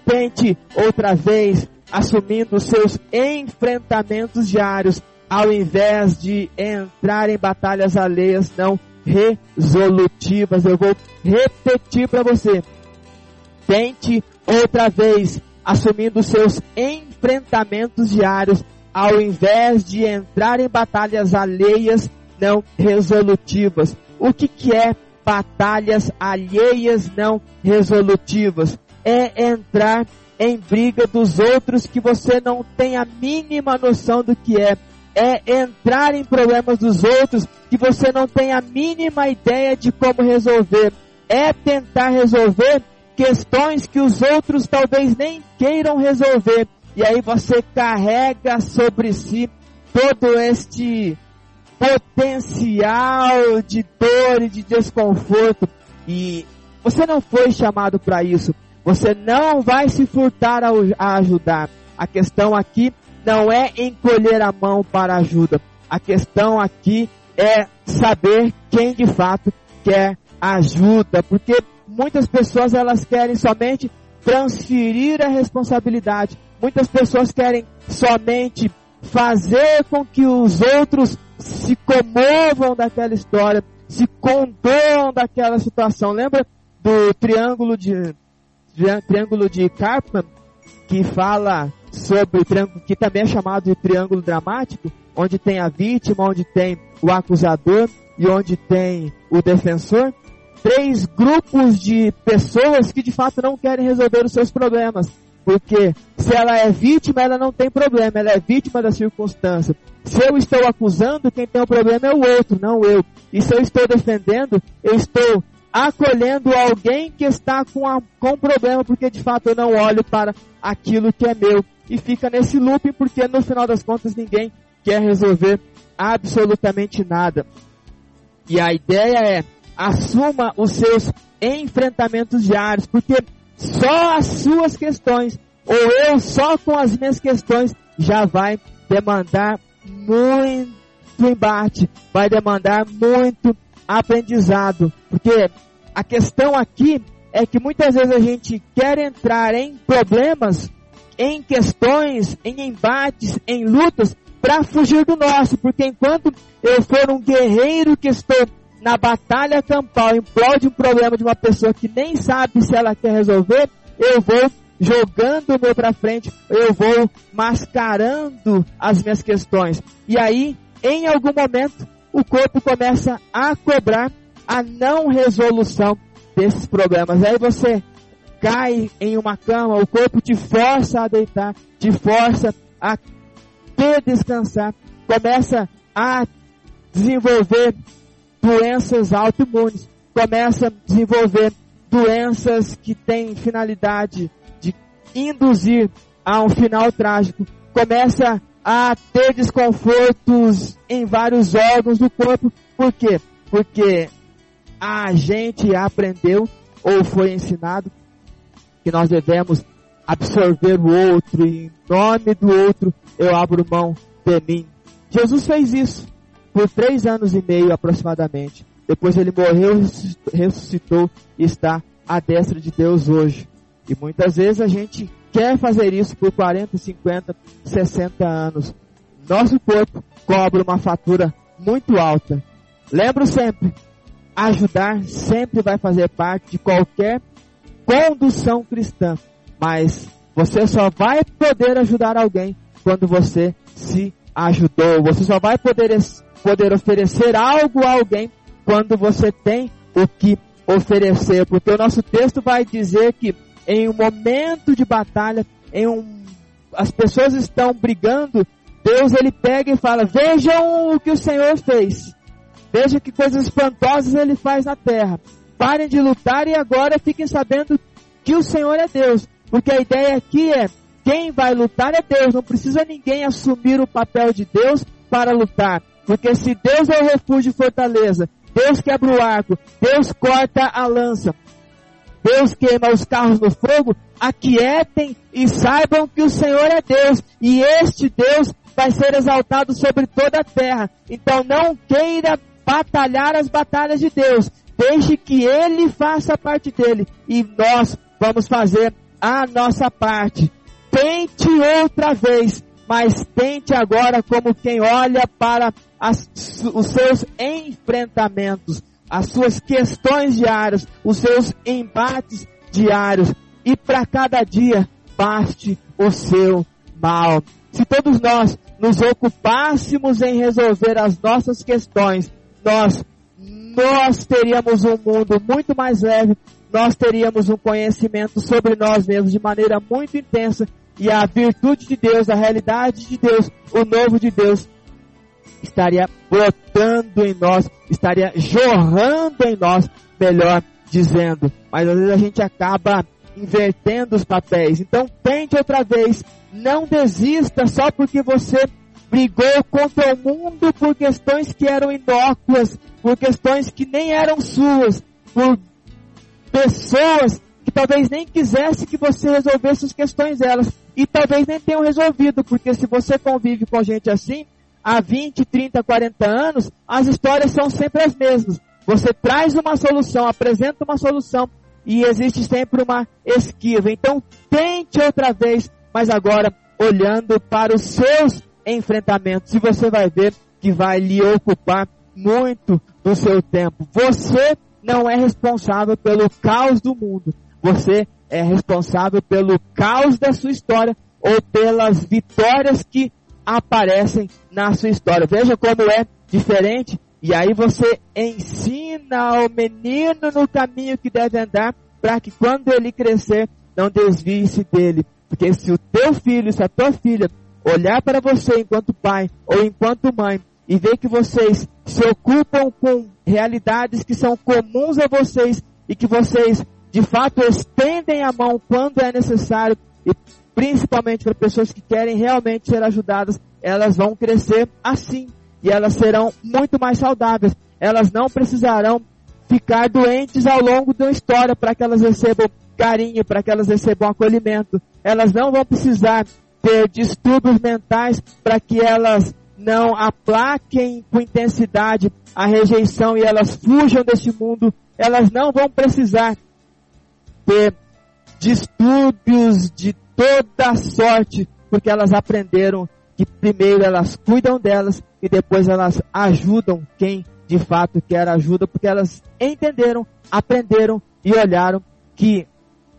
tente outra vez assumindo seus enfrentamentos diários ao invés de entrar em batalhas alheias não resolutivas. Eu vou repetir para você. Tente outra vez assumindo seus enfrentamentos diários ao invés de entrar em batalhas alheias não resolutivas. O que, que é batalhas alheias não resolutivas? É entrar em briga dos outros que você não tem a mínima noção do que é. É entrar em problemas dos outros que você não tem a mínima ideia de como resolver. É tentar resolver questões que os outros talvez nem queiram resolver. E aí você carrega sobre si todo este potencial de dor e de desconforto. E você não foi chamado para isso. Você não vai se furtar a ajudar. A questão aqui não é encolher a mão para ajuda. A questão aqui é saber quem de fato quer ajuda, porque muitas pessoas elas querem somente transferir a responsabilidade. Muitas pessoas querem somente fazer com que os outros se comovam daquela história, se condoam daquela situação. Lembra do triângulo de triângulo de Karpman que fala sobre o triângulo que também é chamado de triângulo dramático, onde tem a vítima, onde tem o acusador e onde tem o defensor? Três grupos de pessoas que de fato não querem resolver os seus problemas. Porque se ela é vítima, ela não tem problema, ela é vítima da circunstância. Se eu estou acusando, quem tem o problema é o outro, não eu. E se eu estou defendendo, eu estou acolhendo alguém que está com, a, com problema, porque de fato eu não olho para aquilo que é meu. E fica nesse looping, porque no final das contas ninguém quer resolver absolutamente nada. E a ideia é, assuma os seus enfrentamentos diários, porque só as suas questões, ou eu só com as minhas questões, já vai demandar muito embate, vai demandar muito aprendizado, porque a questão aqui é que muitas vezes a gente quer entrar em problemas, em questões, em embates, em lutas, para fugir do nosso, porque enquanto eu for um guerreiro que estou na batalha campal em prol de um problema de uma pessoa que nem sabe se ela quer resolver, eu vou jogando o meu para frente, eu vou mascarando as minhas questões. E aí, em algum momento, o corpo começa a cobrar a não resolução desses problemas. Aí você cai em uma cama, o corpo te força a deitar, te força a descansar, começa a desenvolver doenças autoimunes, começa a desenvolver doenças que têm finalidade de induzir a um final trágico, começa a ter desconfortos em vários órgãos do corpo. Por quê? Porque a gente aprendeu ou foi ensinado que nós devemos absorver o outro e em nome do outro eu abro mão de mim. Jesus fez isso por três anos e meio aproximadamente. Depois ele morreu, ressuscitou e está à destra de Deus hoje. E muitas vezes a gente quer fazer isso por 40, 50, 60 anos. Nosso corpo cobra uma fatura muito alta. Lembro sempre, ajudar sempre vai fazer parte de qualquer condução cristã. Mas você só vai poder ajudar alguém quando você se ajudou. Você só vai poder, poder oferecer algo a alguém quando você tem o que oferecer. Porque o nosso texto vai dizer que em um momento de batalha, em um, as pessoas estão brigando, Deus ele pega e fala: Vejam o que o Senhor fez. Veja que coisas espantosas ele faz na terra. Parem de lutar e agora fiquem sabendo que o Senhor é Deus. Porque a ideia aqui é quem vai lutar é Deus, não precisa ninguém assumir o papel de Deus para lutar. Porque se Deus é o refúgio e fortaleza, Deus quebra o arco, Deus corta a lança, Deus queima os carros no fogo, aquietem e saibam que o Senhor é Deus e este Deus vai ser exaltado sobre toda a terra. Então não queira batalhar as batalhas de Deus, deixe que Ele faça a parte dele e nós vamos fazer a nossa parte. Tente outra vez, mas tente agora como quem olha para as, os seus enfrentamentos, as suas questões diárias, os seus embates diários. E para cada dia, baste o seu mal. Se todos nós nos ocupássemos em resolver as nossas questões, nós, nós teríamos um mundo muito mais leve, nós teríamos um conhecimento sobre nós mesmos de maneira muito intensa e a virtude de Deus, a realidade de Deus, o novo de Deus estaria brotando em nós, estaria jorrando em nós, melhor dizendo. Mas às vezes a gente acaba invertendo os papéis. Então tente outra vez, não desista só porque você brigou contra o mundo por questões que eram inócuas, por questões que nem eram suas, por pessoas que talvez nem quisesse que você resolvesse as questões delas e talvez nem tenham resolvido, porque se você convive com gente assim, há 20, 30, 40 anos, as histórias são sempre as mesmas. Você traz uma solução, apresenta uma solução e existe sempre uma esquiva. Então tente outra vez, mas agora olhando para os seus enfrentamentos e você vai ver que vai lhe ocupar muito do seu tempo. Você não é responsável pelo caos do mundo. Você é responsável pelo caos da sua história ou pelas vitórias que aparecem na sua história. Veja como é diferente. E aí você ensina ao menino no caminho que deve andar para que quando ele crescer não desvie-se dele. Porque se o teu filho, se a tua filha olhar para você enquanto pai ou enquanto mãe e ver que vocês se ocupam com realidades que são comuns a vocês e que vocês de fato estendem a mão quando é necessário e principalmente para pessoas que querem realmente ser ajudadas, elas vão crescer assim e elas serão muito mais saudáveis. Elas não precisarão ficar doentes ao longo da história para que elas recebam carinho, para que elas recebam acolhimento. Elas não vão precisar ter distúrbios mentais para que elas não aplaquem com intensidade a rejeição e elas fujam deste mundo, elas não vão precisar ter distúrbios de toda sorte, porque elas aprenderam que primeiro elas cuidam delas e depois elas ajudam quem de fato quer ajuda, porque elas entenderam, aprenderam e olharam que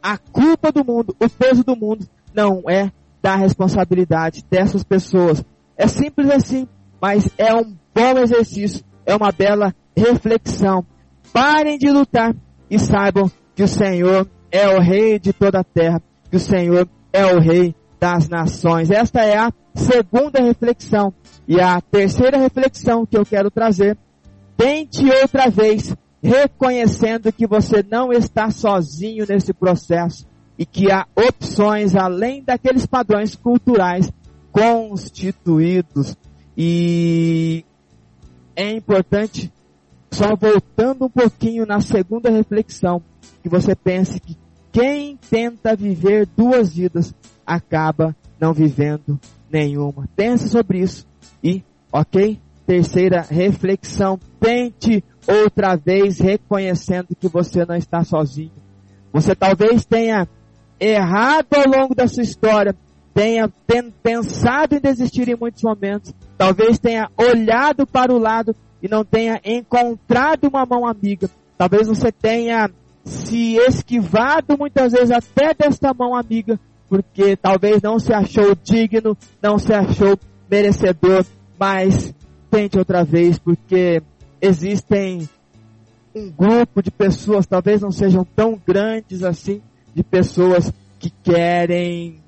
a culpa do mundo, o peso do mundo não é da responsabilidade dessas pessoas, é simples assim, mas é um bom exercício, é uma bela reflexão. Parem de lutar e saibam que o Senhor é o Rei de toda a terra, que o Senhor é o Rei das nações. Esta é a segunda reflexão. E a terceira reflexão que eu quero trazer, tente outra vez, reconhecendo que você não está sozinho nesse processo e que há opções além daqueles padrões culturais constituídos. E é importante, só voltando um pouquinho na segunda reflexão, que você pense que quem tenta viver duas vidas acaba não vivendo nenhuma. Pense sobre isso e, ok? Terceira reflexão, tente outra vez reconhecendo que você não está sozinho. Você talvez tenha errado ao longo da sua história, tenha pensado em desistir em muitos momentos, talvez tenha olhado para o lado e não tenha encontrado uma mão amiga. Talvez você tenha se esquivado muitas vezes até desta mão amiga, porque talvez não se achou digno, não se achou merecedor, mas tente outra vez, porque existem um grupo de pessoas, talvez não sejam tão grandes assim, de pessoas que querem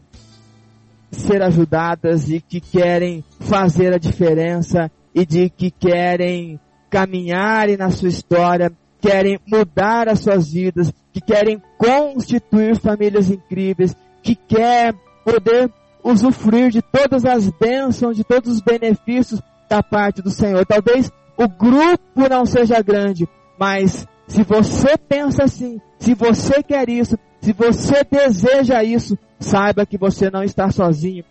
ser ajudadas e que querem fazer a diferença e de que querem caminhar na sua história, querem mudar as suas vidas, que querem constituir famílias incríveis, que quer poder usufruir de todas as bênçãos, de todos os benefícios da parte do Senhor. Talvez o grupo não seja grande, mas se você pensa assim, se você quer isso, se você deseja isso, saiba que você não está sozinho.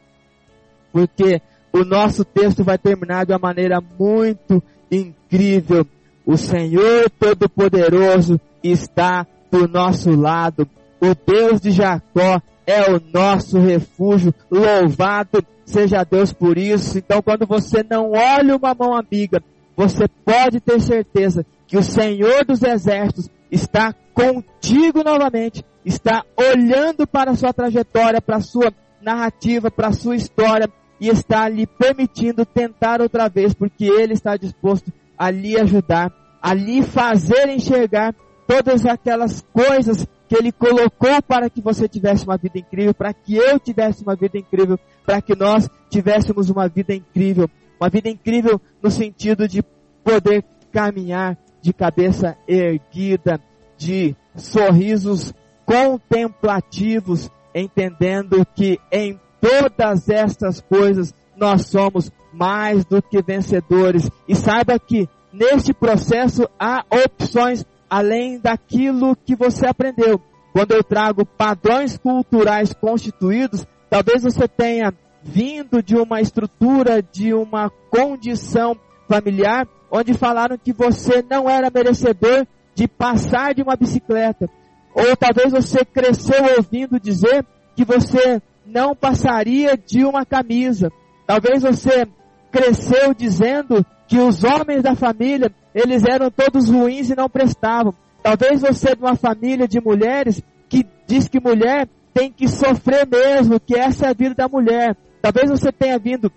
Porque o nosso texto vai terminar de uma maneira muito incrível. O Senhor Todo-Poderoso está do nosso lado. O Deus de Jacó é o nosso refúgio. Louvado seja Deus por isso. Então, quando você não olha uma mão amiga, você pode ter certeza que o Senhor dos Exércitos está contigo novamente, está olhando para a sua trajetória, para a sua narrativa, para a sua história e está lhe permitindo tentar outra vez, porque Ele está disposto a lhe ajudar, a lhe fazer enxergar todas aquelas coisas que Ele colocou para que você tivesse uma vida incrível, para que eu tivesse uma vida incrível, para que nós tivéssemos uma vida incrível. Uma vida incrível no sentido de poder caminhar de cabeça erguida, de sorrisos contemplativos, entendendo que em todas estas coisas nós somos mais do que vencedores. E saiba que neste processo há opções além daquilo que você aprendeu. Quando eu trago padrões culturais constituídos, talvez você tenha vindo de uma estrutura, de uma condição familiar, onde falaram que você não era merecedor de passar de uma bicicleta. Ou talvez você cresceu ouvindo dizer que você não passaria de uma camisa. Talvez você cresceu dizendo que os homens da família, eles eram todos ruins e não prestavam. Talvez você de uma família de mulheres que diz que mulher tem que sofrer mesmo, que essa é a vida da mulher. Talvez você tenha vindo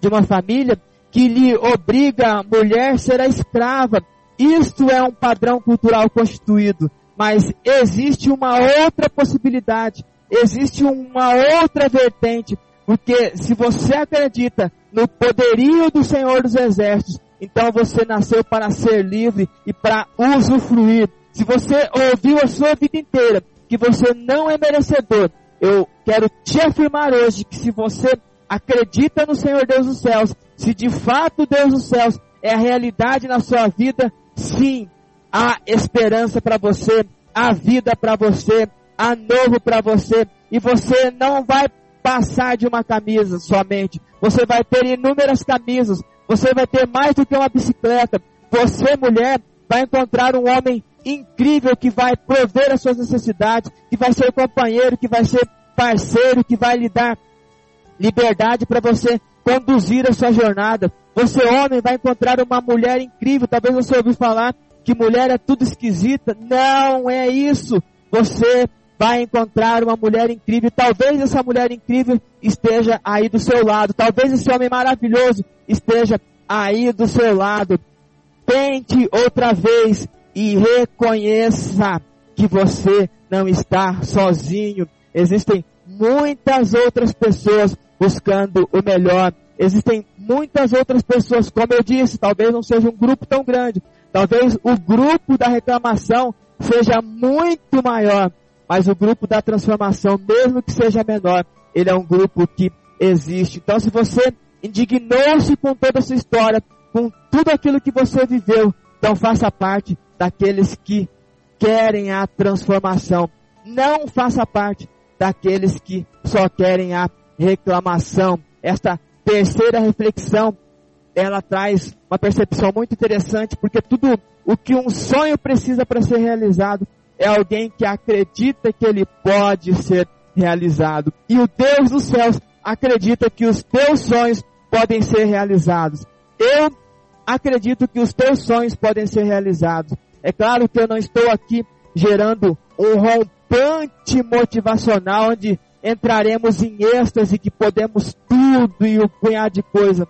de uma família que lhe obriga a mulher a ser a escrava. Isto é um padrão cultural constituído. Mas existe uma outra possibilidade, existe uma outra vertente, porque se você acredita no poderio do Senhor dos Exércitos, então você nasceu para ser livre e para usufruir. Se você ouviu a sua vida inteira que você não é merecedor, eu quero te afirmar hoje que se você acredita no Senhor Deus dos céus, se de fato Deus dos céus é a realidade na sua vida, sim, há esperança para você, há vida para você, há novo para você, e você não vai passar de uma camisa somente, você vai ter inúmeras camisas, você vai ter mais do que uma bicicleta, você mulher vai encontrar um homem incrível que vai prover as suas necessidades, que vai ser companheiro, que vai ser parceiro, que vai lhe dar liberdade para você conduzir a sua jornada. Você, homem, vai encontrar uma mulher incrível. Talvez você ouviu falar que mulher é tudo esquisita. Não é isso. Você vai encontrar uma mulher incrível. Talvez essa mulher incrível esteja aí do seu lado. Talvez esse homem maravilhoso esteja aí do seu lado. Tente outra vez e reconheça que você não está sozinho. Existem muitas outras pessoas buscando o melhor. Existem muitas outras pessoas, como eu disse, talvez não seja um grupo tão grande, talvez o grupo da reclamação seja muito maior, mas o grupo da transformação, mesmo que seja menor, ele é um grupo que existe. Então, se você indignou-se com toda essa história, com tudo aquilo que você viveu, então faça parte daqueles que querem a transformação. Não faça parte daqueles que só querem a reclamação. Esta terceira reflexão, ela traz uma percepção muito interessante, porque tudo o que um sonho precisa para ser realizado é alguém que acredita que ele pode ser realizado. E o Deus dos céus acredita que os teus sonhos podem ser realizados. Eu acredito que os teus sonhos podem ser realizados. É claro que eu não estou aqui gerando um rompante motivacional onde entraremos em êxtase que podemos tudo e o punhado de coisa.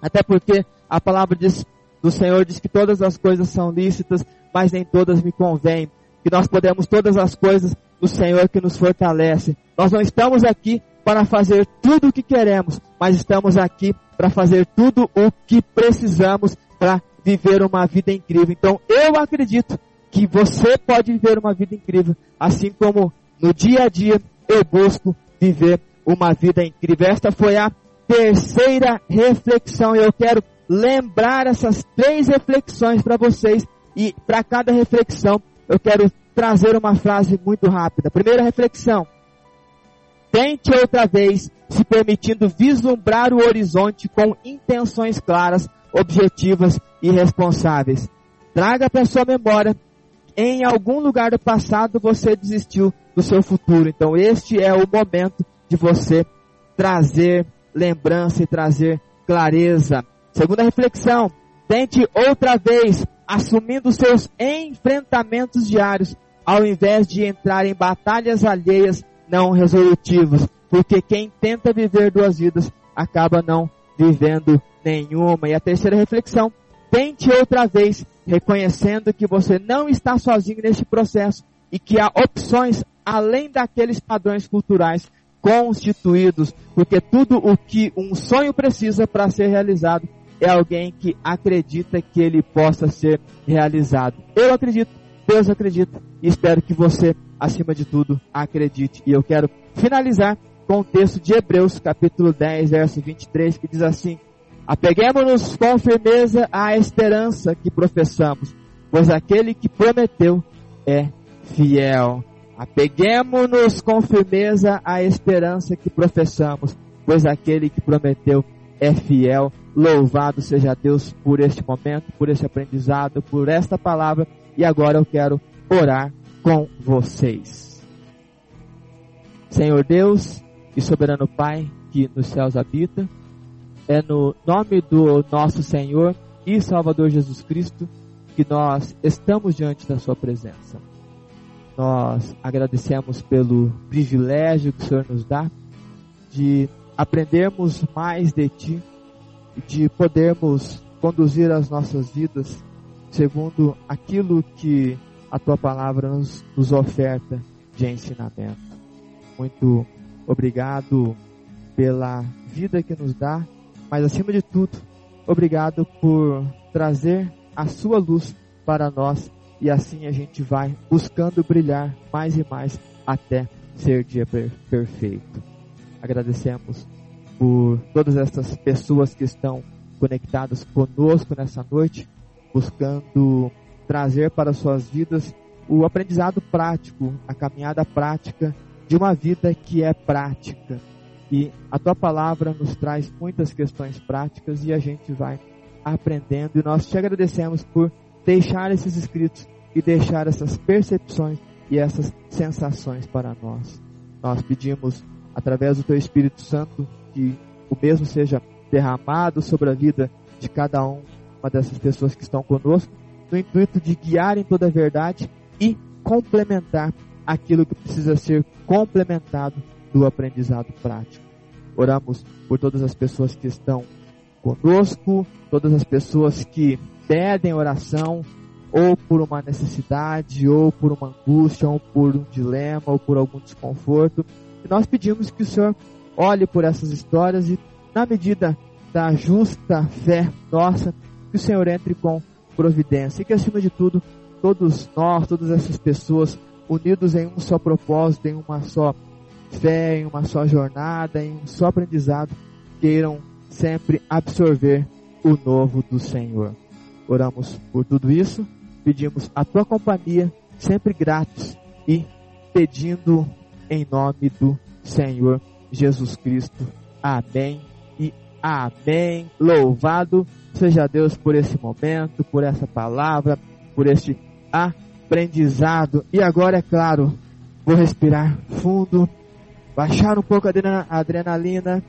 Até porque a palavra diz, do Senhor diz que todas as coisas são lícitas, mas nem todas me convêm. Que nós podemos todas as coisas do Senhor que nos fortalece. Nós não estamos aqui para fazer tudo o que queremos, mas estamos aqui para fazer tudo o que precisamos para viver uma vida incrível. Então eu acredito que você pode viver uma vida incrível, assim como no dia a dia eu busco viver uma vida incrível. Esta foi a terceira reflexão. Eu quero lembrar essas três reflexões para vocês e para cada reflexão eu quero trazer uma frase muito rápida. Primeira reflexão. Tente outra vez, se permitindo vislumbrar o horizonte com intenções claras, objetivas e responsáveis. Traga para sua memória em algum lugar do passado você desistiu do seu futuro. Então este é o momento de você trazer lembrança e trazer clareza. Segunda reflexão, tente outra vez assumindo seus enfrentamentos diários, ao invés de entrar em batalhas alheias não resolutivas, porque quem tenta viver duas vidas acaba não vivendo nenhuma. E a terceira reflexão, tente outra vez, reconhecendo que você não está sozinho neste processo e que há opções além daqueles padrões culturais constituídos, porque tudo o que um sonho precisa para ser realizado é alguém que acredita que ele possa ser realizado. Eu acredito, Deus acredita e espero que você, acima de tudo, acredite. E eu quero finalizar com o texto de Hebreus, capítulo 10, verso 23, que diz assim: Apeguemos-nos com firmeza à esperança que professamos, pois aquele que prometeu é fiel. Apeguemos-nos com firmeza à esperança que professamos, pois aquele que prometeu é fiel. Louvado seja Deus por este momento, por este aprendizado, por esta palavra. E agora eu quero orar com vocês. Senhor Deus e soberano Pai que nos céus habita, é no nome do nosso Senhor e Salvador Jesus Cristo que nós estamos diante da Sua presença. Nós agradecemos pelo privilégio que o Senhor nos dá de aprendermos mais de Ti de podermos conduzir as nossas vidas segundo aquilo que a Tua palavra nos, nos oferta de ensinamento. Muito obrigado pela vida que nos dá, mas acima de tudo, obrigado por trazer a Sua luz para nós e assim a gente vai buscando brilhar mais e mais até ser dia per perfeito. Agradecemos por todas essas pessoas que estão conectadas conosco nessa noite, buscando trazer para suas vidas o aprendizado prático, a caminhada prática de uma vida que é prática. E a tua palavra nos traz muitas questões práticas e a gente vai aprendendo. E nós te agradecemos por deixar esses escritos e deixar essas percepções e essas sensações para nós. Nós pedimos, através do Teu Espírito Santo, que o mesmo seja derramado sobre a vida de cada um, uma dessas pessoas que estão conosco, no intuito de guiar em toda a verdade e complementar aquilo que precisa ser complementado do aprendizado prático. Oramos por todas as pessoas que estão conosco, todas as pessoas que pedem oração, ou por uma necessidade, ou por uma angústia, ou por um dilema, ou por algum desconforto. E nós pedimos que o Senhor olhe por essas histórias e, na medida da justa fé nossa, que o Senhor entre com providência e que, acima de tudo, todos nós, todas essas pessoas, unidos em um só propósito, em uma só fé, em uma só jornada, em um só aprendizado, queiram sempre absorver o novo do Senhor. Oramos por tudo isso pedimos a tua companhia, sempre gratos e pedindo em nome do Senhor Jesus Cristo. Amém e amém. Louvado seja Deus por esse momento, por essa palavra, por este aprendizado. E agora, é claro, vou respirar fundo, baixar um pouco a adrenalina,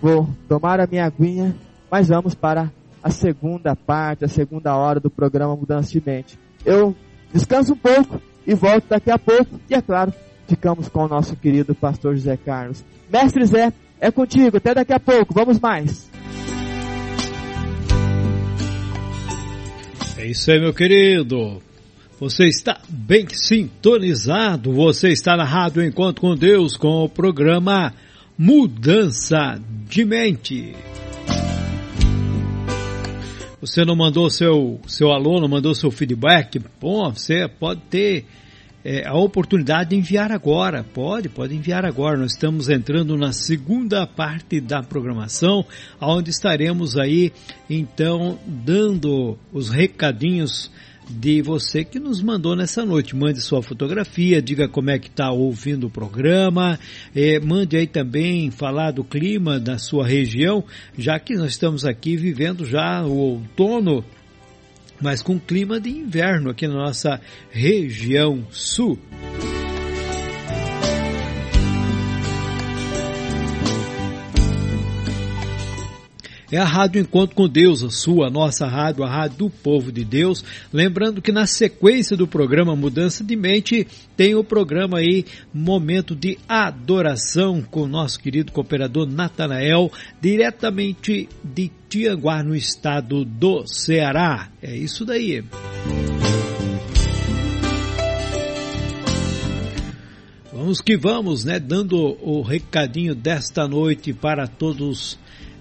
vou tomar a minha aguinha, mas vamos para a segunda parte, a segunda hora do programa Mudança de Mente. Eu descanso um pouco e volto daqui a pouco. E é claro, ficamos com o nosso querido pastor José Carlos. Mestre Zé, é contigo, até daqui a pouco, vamos mais. É isso aí, meu querido. Você está bem sintonizado. Você está na Rádio Encontro com Deus com o programa Mudança de Mente. Você não mandou seu, seu aluno, mandou seu feedback? Bom, você pode ter é, a oportunidade de enviar agora. Pode, pode enviar agora. Nós estamos entrando na segunda parte da programação, onde estaremos aí, então, dando os recadinhos de você que nos mandou nessa noite. Mande sua fotografia, diga como é que está ouvindo o programa, eh, mande aí também falar do clima da sua região, já que nós estamos aqui vivendo já o outono, mas com clima de inverno aqui na nossa região sul. É a Rádio Encontro com Deus, a sua, a nossa rádio, a rádio do povo de Deus. Lembrando que na sequência do programa Mudança de Mente tem o programa aí Momento de Adoração com o nosso querido cooperador Natanael, diretamente de Tianguá, no estado do Ceará. É isso daí. Vamos que vamos, né? Dando o recadinho desta noite para todos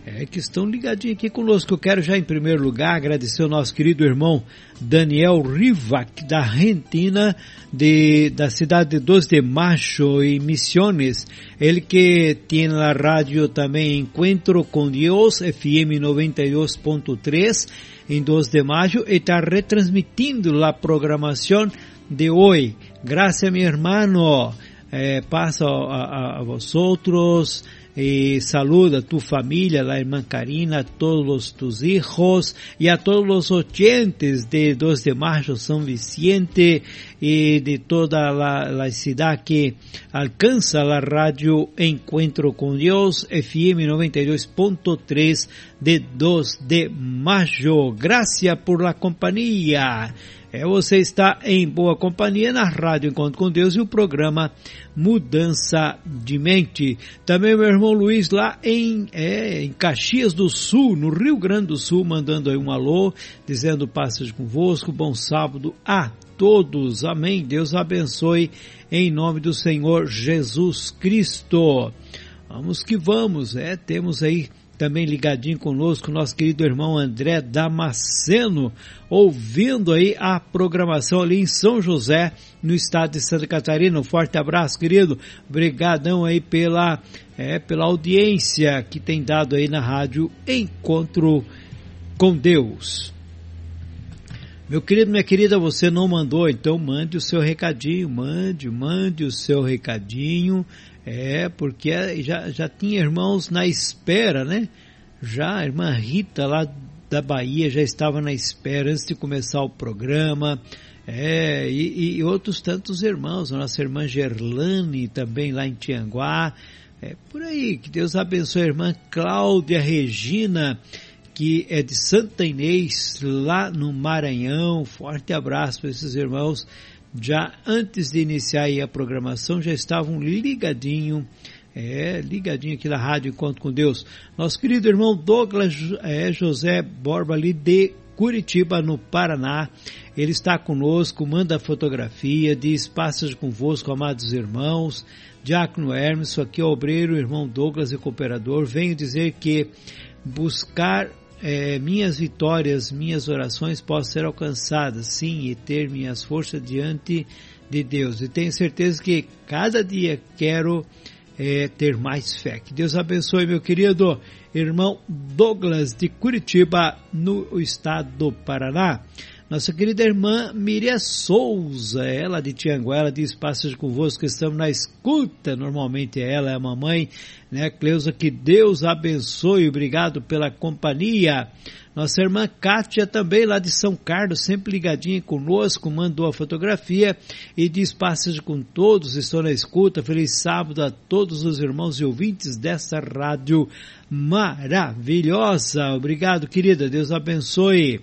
é, que estão ligadinhos aqui conosco. Eu quero já em primeiro lugar agradecer ao nosso querido irmão Daniel Rivac, da Argentina, de, da cidade de Dos de Macho e Misiones. Ele que tem a rádio também Encontro com Deus, FM 92.3, em Dos de Mayo, e está retransmitindo a programação de hoje. Graças, meu irmão. Eh, passa a, a, a vosotros y saluda a tu familia, la hermana Karina, a todos tus hijos y a todos los oyentes de 2 de marzo San Vicente y de toda la, la ciudad que alcanza la radio Encuentro con Dios, FM 92.3 de 2 de mayo. Gracias por la compañía. É, você está em boa companhia na Rádio Encontro com Deus e o programa Mudança de Mente. Também meu irmão Luiz lá em, é, em Caxias do Sul, no Rio Grande do Sul, mandando aí um alô, dizendo passagem convosco, bom sábado a todos. Amém. Deus abençoe em nome do Senhor Jesus Cristo. Vamos que vamos, é, temos aí também ligadinho conosco, nosso querido irmão André Damasceno, ouvindo aí a programação ali em São José, no estado de Santa Catarina. Um forte abraço, querido. Obrigadão aí pela, é, pela audiência que tem dado aí na rádio Encontro com Deus. Meu querido, minha querida, você não mandou, então mande o seu recadinho, mande, mande o seu recadinho. É, porque já, já tinha irmãos na espera, né? Já a irmã Rita lá da Bahia já estava na espera antes de começar o programa. É, e, e outros tantos irmãos, a nossa irmã Gerlane também lá em Tianguá. É por aí, que Deus abençoe a irmã Cláudia Regina, que é de Santa Inês, lá no Maranhão. Forte abraço para esses irmãos já antes de iniciar a programação, já estavam ligadinho, é, ligadinho aqui na Rádio Encontro com Deus. Nosso querido irmão Douglas é, José Borba ali de Curitiba, no Paraná. Ele está conosco, manda fotografia, diz passas convosco, amados irmãos. Diácono Hermes, aqui é obreiro, irmão Douglas e cooperador. Venho dizer que buscar é, minhas vitórias, minhas orações possam ser alcançadas, sim, e ter minhas forças diante de Deus. E tenho certeza que cada dia quero é, ter mais fé. Que Deus abençoe, meu querido irmão Douglas de Curitiba, no estado do Paraná. Nossa querida irmã Miriam Souza, ela de Tianguá, ela diz passagem convosco, estamos na escuta, normalmente ela é a mamãe, né, Cleusa, que Deus abençoe, obrigado pela companhia. Nossa irmã Kátia também lá de São Carlos, sempre ligadinha conosco, mandou a fotografia e diz passagem com todos, estou na escuta, feliz sábado a todos os irmãos e ouvintes dessa rádio maravilhosa. Obrigado, querida, Deus abençoe.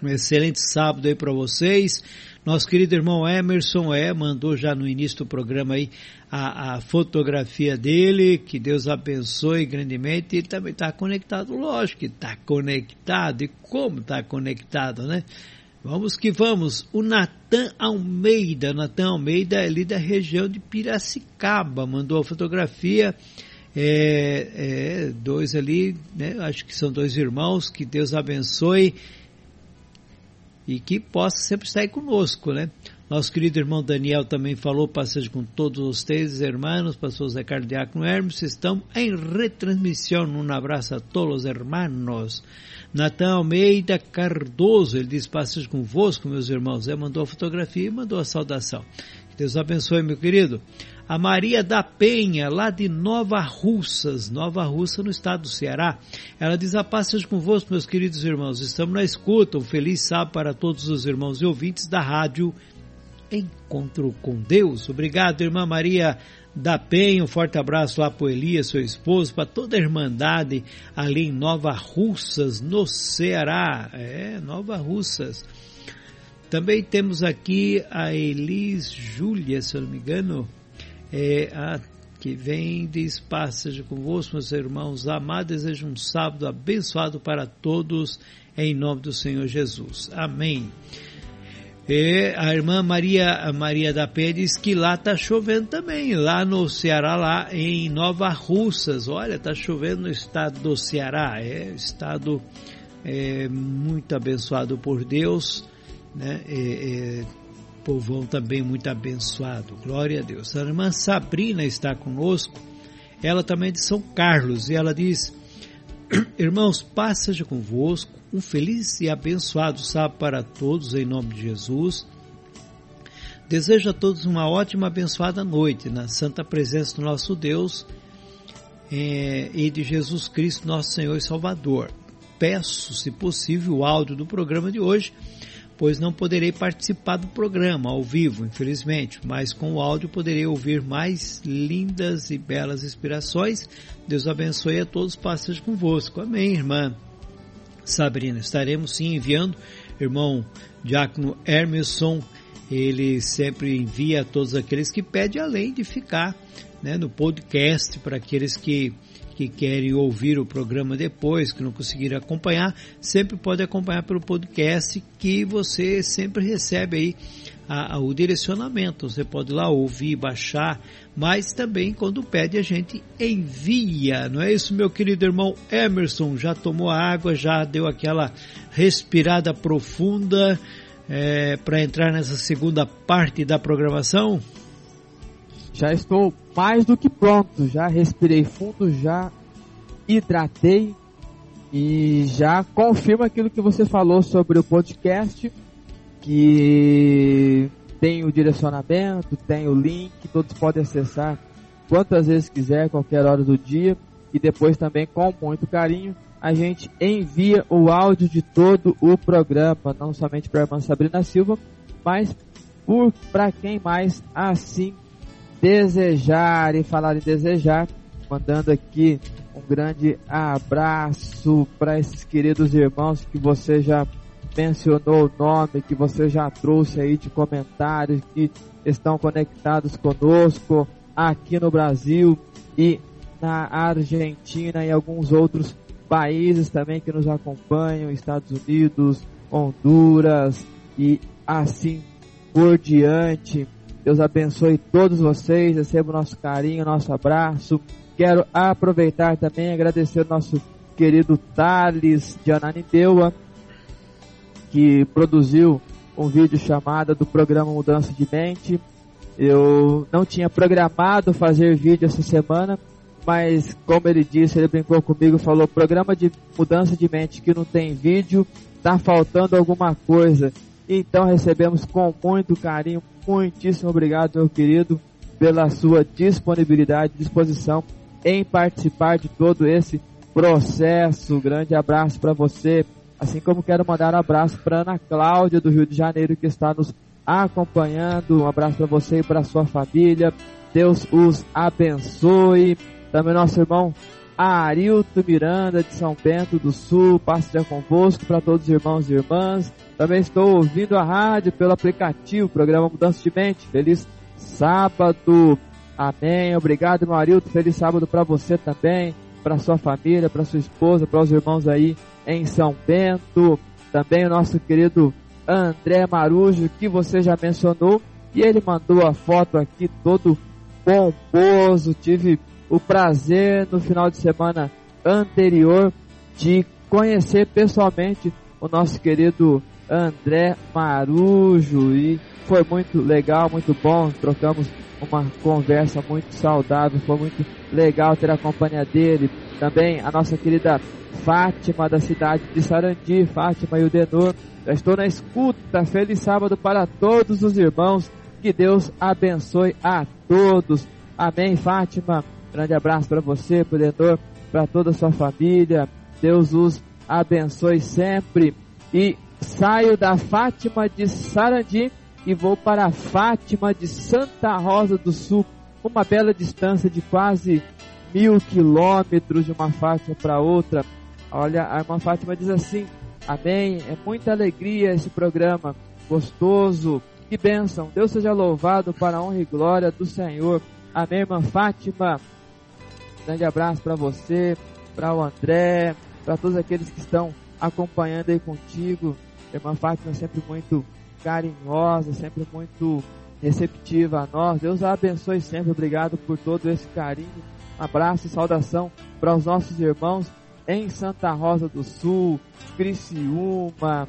Um excelente sábado aí para vocês. Nosso querido irmão Emerson é, mandou já no início do programa aí a, a fotografia dele, que Deus abençoe grandemente. Ele também está conectado, lógico que está conectado. E como está conectado, né? Vamos que vamos. O Natan Almeida, Natan Almeida é ali da região de Piracicaba, mandou a fotografia. É, é, dois ali, né? Acho que são dois irmãos, que Deus abençoe e que possa sempre estar conosco, né? Nosso querido irmão Daniel também falou, passagem com todos vocês, irmãos, pastor Zé Cardiaco Hermes, estão em retransmissão, um abraço a todos os irmãos. Natan Almeida Cardoso, ele diz, passagem convosco, meus irmãos, é, mandou a fotografia e mandou a saudação. Deus abençoe, meu querido a Maria da Penha, lá de Nova Russas, Nova Russa, no estado do Ceará. Ela diz: A paz seja convosco, meus queridos irmãos. Estamos na escuta. Um feliz sábado para todos os irmãos e ouvintes da rádio Encontro com Deus. Obrigado, irmã Maria da Penha. Um forte abraço lá para Elias, seu esposo, para toda a Irmandade ali em Nova Russas, no Ceará. É, Nova Russas. Também temos aqui a Elis Júlia, se eu não me engano é, a, que vem diz, paz seja convosco, meus irmãos amados, desejo um sábado abençoado para todos, em nome do Senhor Jesus. Amém. E a irmã Maria, Maria da Penha diz que lá está chovendo também, lá no Ceará, lá em Nova Russas. Olha, está chovendo no estado do Ceará, é estado é, muito abençoado por Deus, né? É, é, povão também muito abençoado. Glória a Deus. A irmã Sabrina está conosco. Ela também é de São Carlos e ela diz: Irmãos, paz seja convosco. Um feliz e abençoado sábado para todos em nome de Jesus. Desejo a todos uma ótima abençoada noite na santa presença do nosso Deus é, e de Jesus Cristo, nosso Senhor e Salvador. Peço, se possível, o áudio do programa de hoje pois não poderei participar do programa ao vivo, infelizmente, mas com o áudio poderei ouvir mais lindas e belas inspirações. Deus abençoe a todos, passagem convosco. Amém, irmã Sabrina. Estaremos sim enviando, irmão Diácono Hermeson, ele sempre envia a todos aqueles que pedem, além de ficar né, no podcast para aqueles que que querem ouvir o programa depois, que não conseguiram acompanhar, sempre pode acompanhar pelo podcast que você sempre recebe aí a, a, o direcionamento. Você pode ir lá ouvir, baixar, mas também quando pede a gente envia. Não é isso, meu querido irmão Emerson? Já tomou água, já deu aquela respirada profunda é, para entrar nessa segunda parte da programação? Já estou mais do que pronto, já respirei fundo, já hidratei e já confirmo aquilo que você falou sobre o podcast, que tem o direcionamento, tem o link, todos podem acessar quantas vezes quiser, qualquer hora do dia, e depois também com muito carinho a gente envia o áudio de todo o programa, não somente para a irmã Sabrina Silva, mas para quem mais assim desejar e falar em desejar, mandando aqui um grande abraço para esses queridos irmãos que você já mencionou o nome, que você já trouxe aí de comentários, que estão conectados conosco aqui no Brasil e na Argentina e alguns outros países também que nos acompanham, Estados Unidos, Honduras e assim por diante. Deus abençoe todos vocês, receba o nosso carinho, nosso abraço. Quero aproveitar também e agradecer o nosso querido Thales de Ananindeua, que produziu um vídeo chamado do programa Mudança de Mente. Eu não tinha programado fazer vídeo essa semana, mas como ele disse, ele brincou comigo, falou programa de mudança de mente que não tem vídeo, tá faltando alguma coisa. Então recebemos com muito carinho, muitíssimo obrigado, meu querido, pela sua disponibilidade, disposição em participar de todo esse processo. Grande abraço para você, assim como quero mandar um abraço para Ana Cláudia do Rio de Janeiro que está nos acompanhando. Um abraço para você e para sua família. Deus os abençoe. Também nosso irmão Arilto Miranda de São Bento do Sul, passe convosco para todos os irmãos e irmãs. Também estou ouvindo a rádio pelo aplicativo, programa Mudança de Mente. Feliz sábado. Amém. Obrigado, meu Arilto. Feliz sábado para você também, para sua família, para sua esposa, para os irmãos aí em São Bento. Também o nosso querido André Marujo, que você já mencionou, e ele mandou a foto aqui todo pomposo. Tive o prazer no final de semana anterior de conhecer pessoalmente o nosso querido André Marujo e foi muito legal, muito bom. Trocamos uma conversa muito saudável, foi muito legal ter a companhia dele. Também a nossa querida Fátima da cidade de Sarandi, Fátima e o Denor. Já estou na escuta. Feliz sábado para todos os irmãos. Que Deus abençoe a todos. Amém, Fátima. Grande abraço para você, para o Denor, para toda a sua família. Deus os abençoe sempre. E saio da Fátima de Sarandi e vou para a Fátima de Santa Rosa do Sul. Uma bela distância de quase mil quilômetros de uma Fátima para outra. Olha, a irmã Fátima diz assim: Amém. É muita alegria esse programa, gostoso. Que bênção. Deus seja louvado para a honra e glória do Senhor. Amém, irmã Fátima. Grande abraço para você, para o André, para todos aqueles que estão acompanhando aí contigo. Irmã Fátima sempre muito carinhosa, sempre muito receptiva a nós. Deus a abençoe sempre. Obrigado por todo esse carinho. Abraço e saudação para os nossos irmãos em Santa Rosa do Sul, Criciúma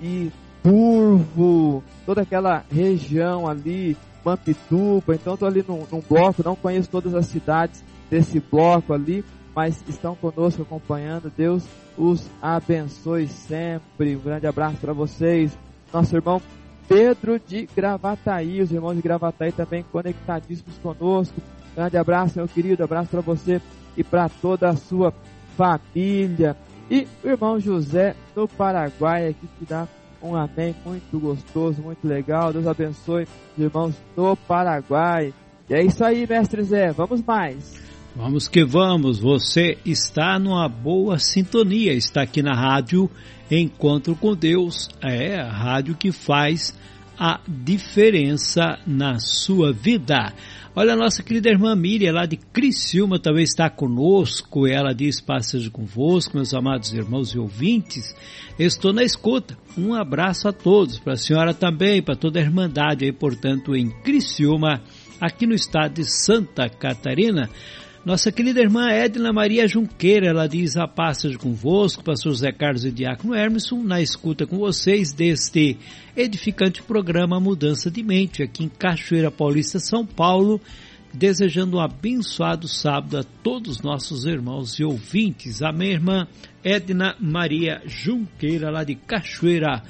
e Turvo, toda aquela região ali, Mampituba. Então estou ali num, num bloco, não conheço todas as cidades desse bloco ali, mas estão conosco acompanhando. Deus os abençoe sempre. Um grande abraço para vocês. Nosso irmão Pedro de Gravataí, os irmãos de Gravataí também conectadíssimos conosco. Grande abraço, meu querido. Abraço para você e para toda a sua família. E o irmão José do Paraguai aqui que dá um amém muito gostoso, muito legal. Deus abençoe os irmãos do Paraguai. E é isso aí, mestre Zé. Vamos mais. Vamos que vamos. Você está numa boa sintonia. Está aqui na rádio Encontro com Deus. É a rádio que faz a diferença na sua vida. Olha, a nossa querida irmã Miriam, lá de Criciúma, também está conosco. Ela diz: Passejo convosco, meus amados irmãos e ouvintes. Estou na escuta. Um abraço a todos, para a senhora também, para toda a Irmandade aí, portanto, em Criciúma, aqui no estado de Santa Catarina. Nossa querida irmã Edna Maria Junqueira, ela diz a passagem convosco, pastor Zé Carlos e Diácono Hermeson, na escuta com vocês deste edificante programa Mudança de Mente, aqui em Cachoeira Paulista, São Paulo, desejando um abençoado sábado a todos os nossos irmãos e ouvintes. Amém, irmã Edna Maria Junqueira, lá de Cachoeira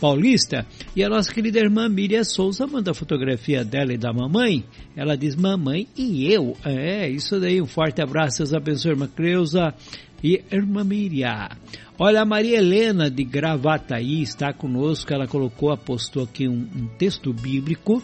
Paulista. E a nossa querida irmã Miriam Souza manda a fotografia dela e da mamãe. Ela diz mamãe e eu. É, isso daí. Um forte abraço. Deus abençoe, irmã Creuza e irmã Miriam. Olha, a Maria Helena de Gravataí está conosco. Ela colocou, apostou aqui um, um texto bíblico.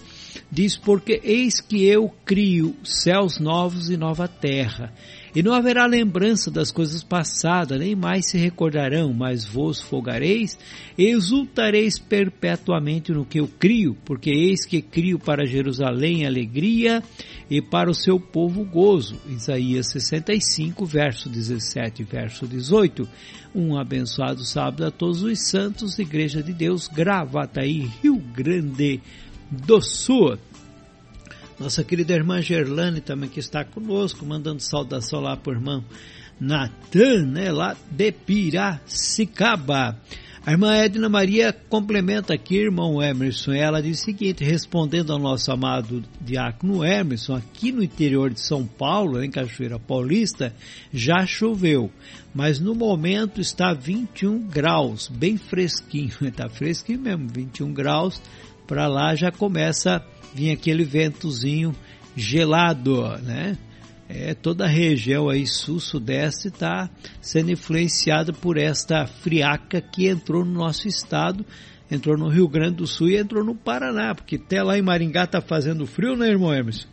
Diz, porque eis que eu crio céus novos e nova terra e não haverá lembrança das coisas passadas, nem mais se recordarão, mas vos folgareis, e exultareis perpetuamente no que eu crio, porque eis que crio para Jerusalém alegria e para o seu povo gozo. Isaías 65, verso 17 verso 18. Um abençoado sábado a todos os santos, Igreja de Deus, Gravataí, Rio Grande do Sul. Nossa querida irmã Gerlane também que está conosco, mandando saudação lá para o irmão Natan, né, lá de Piracicaba. A irmã Edna Maria complementa aqui, irmão Emerson, ela diz o seguinte, respondendo ao nosso amado diácono Emerson, aqui no interior de São Paulo, em Cachoeira Paulista, já choveu, mas no momento está 21 graus, bem fresquinho, está fresquinho mesmo, 21 graus, para lá já começa vinha aquele ventozinho gelado, né? É, toda a região aí sul-sudeste está sendo influenciada por esta friaca que entrou no nosso estado, entrou no Rio Grande do Sul e entrou no Paraná, porque até lá em Maringá está fazendo frio, né, irmão Emerson?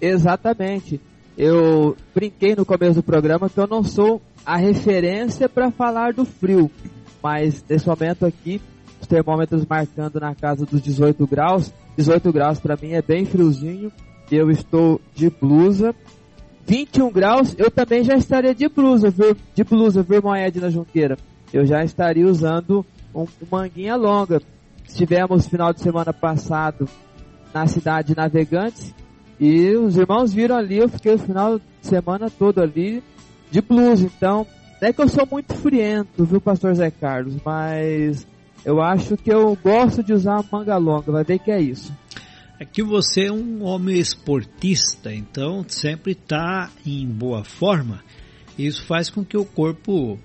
Exatamente. eu brinquei no começo do programa que eu não sou a referência para falar do frio, mas nesse momento aqui, os termômetros marcando na casa dos 18 graus, 18 graus para mim é bem friozinho, eu estou de blusa. 21 graus, eu também já estaria de blusa, viu? De blusa, viu, Moed na Junqueira? Eu já estaria usando um, um manguinha longa. Estivemos final de semana passado na cidade de Navegantes e os irmãos viram ali, eu fiquei o final de semana todo ali de blusa. Então, é que eu sou muito friento, viu, pastor Zé Carlos, mas eu acho que eu gosto de usar manga longa, vai ver que é isso. É que você é um homem esportista, então sempre está em boa forma. Isso faz com que o corpo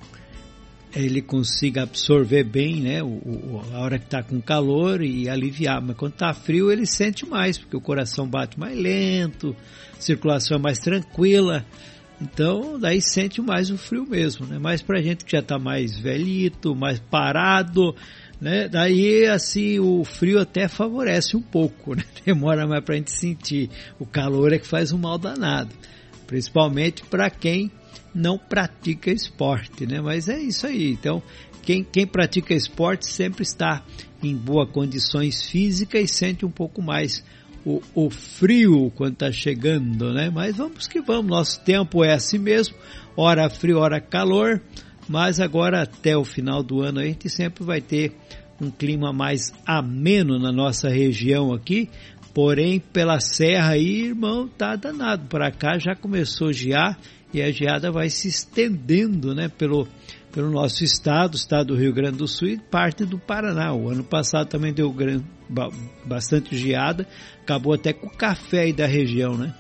ele consiga absorver bem, né, o, o a hora que está com calor e aliviar. Mas quando está frio ele sente mais, porque o coração bate mais lento, a circulação é mais tranquila. Então, daí sente mais o frio mesmo, né? Mas pra gente que já está mais velhito, mais parado, né? Daí, assim, o frio até favorece um pouco, né? Demora mais para a gente sentir. O calor é que faz um mal danado, principalmente para quem não pratica esporte, né? Mas é isso aí. Então, quem, quem pratica esporte sempre está em boas condições físicas e sente um pouco mais o, o frio quando está chegando, né? Mas vamos que vamos. Nosso tempo é assim mesmo. Hora frio, hora calor mas agora até o final do ano a gente sempre vai ter um clima mais ameno na nossa região aqui, porém pela serra aí, irmão, tá danado. Para cá já começou a gear e a geada vai se estendendo, né, pelo pelo nosso estado, estado do Rio Grande do Sul e parte do Paraná. O ano passado também deu grande, bastante geada, acabou até com o café aí da região, né?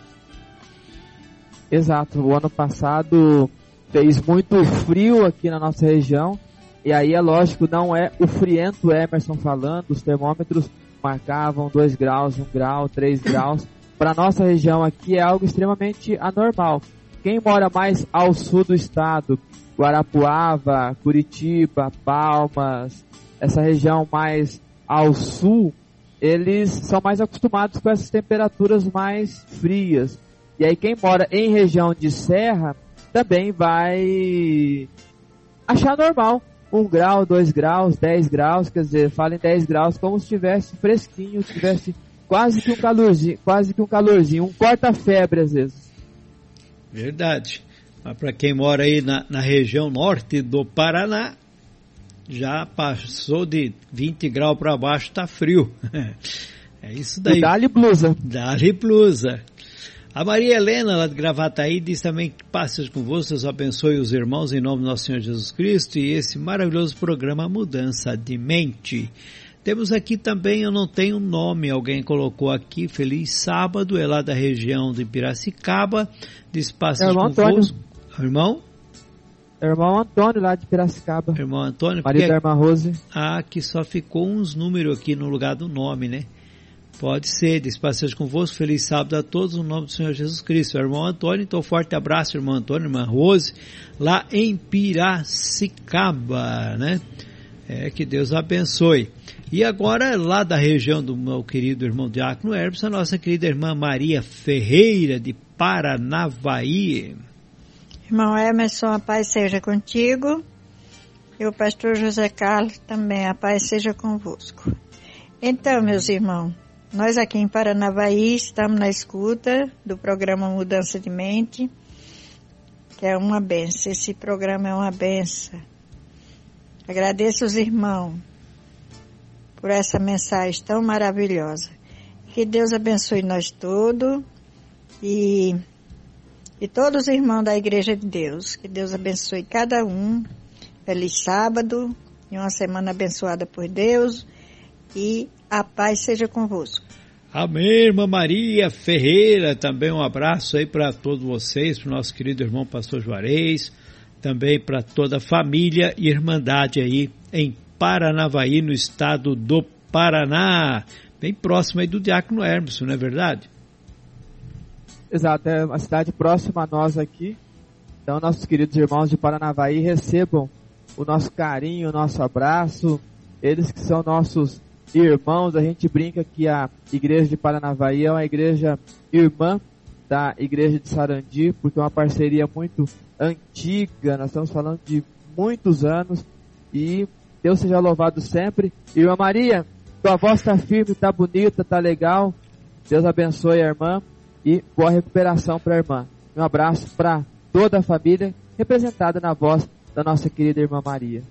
Exato, o ano passado fez muito frio aqui na nossa região. E aí é lógico, não é o friento Emerson falando, os termômetros marcavam 2 graus, 1 um grau, 3 graus. Para nossa região aqui é algo extremamente anormal. Quem mora mais ao sul do estado, Guarapuava, Curitiba, Palmas, essa região mais ao sul, eles são mais acostumados com essas temperaturas mais frias. E aí quem mora em região de serra também vai achar normal. 1 grau, 2 graus, 10 graus, quer dizer, fala em 10 graus como se estivesse fresquinho, tivesse quase que um calorzinho, quase que um calorzinho, um corta-febre às vezes. Verdade. Mas para quem mora aí na, na região norte do Paraná, já passou de 20 graus para baixo, está frio. é isso daí. Dá-lhe blusa. Dá-lhe blusa. A Maria Helena, lá de Gravataí, diz também que passes convosco, Deus abençoe os irmãos em nome do nosso Senhor Jesus Cristo e esse maravilhoso programa Mudança de Mente. Temos aqui também, eu não tenho nome, alguém colocou aqui, Feliz Sábado, é lá da região de Piracicaba, diz passes é convosco. Irmão? Irmão Antônio, lá de Piracicaba. Irmão Antônio. Maria da Irmã Rose. Ah, que só ficou uns números aqui no lugar do nome, né? Pode ser, despacejo convosco, feliz sábado a todos, no nome do Senhor Jesus Cristo. Irmão Antônio, então forte abraço, irmão Antônio, irmã Rose, lá em Piracicaba, né? É, que Deus abençoe. E agora, lá da região do meu querido irmão Diácono Hermes, a nossa querida irmã Maria Ferreira, de Paranavaí. Irmão Emerson, a paz seja contigo. E o pastor José Carlos também, a paz seja convosco. Então, meus irmãos, nós aqui em Paranavaí estamos na escuta do programa Mudança de Mente, que é uma benção. Esse programa é uma benção. Agradeço os irmãos por essa mensagem tão maravilhosa. Que Deus abençoe nós todos e, e todos os irmãos da Igreja de Deus. Que Deus abençoe cada um. Feliz sábado e uma semana abençoada por Deus e a paz seja convosco. Amém, irmã Maria Ferreira, também um abraço aí para todos vocês, para o nosso querido irmão pastor Juarez, também para toda a família e irmandade aí em Paranavaí, no estado do Paraná, bem próximo aí do Diácono Hermes, não é verdade? Exato, é uma cidade próxima a nós aqui, então nossos queridos irmãos de Paranavaí recebam o nosso carinho, o nosso abraço, eles que são nossos irmãos, a gente brinca que a igreja de Paranavaí é uma igreja irmã, da Igreja de Sarandi, porque é uma parceria muito antiga, nós estamos falando de muitos anos e Deus seja louvado sempre. Irmã Maria, tua voz está firme, está bonita, está legal. Deus abençoe a irmã e boa recuperação para a irmã. Um abraço para toda a família, representada na voz da nossa querida irmã Maria.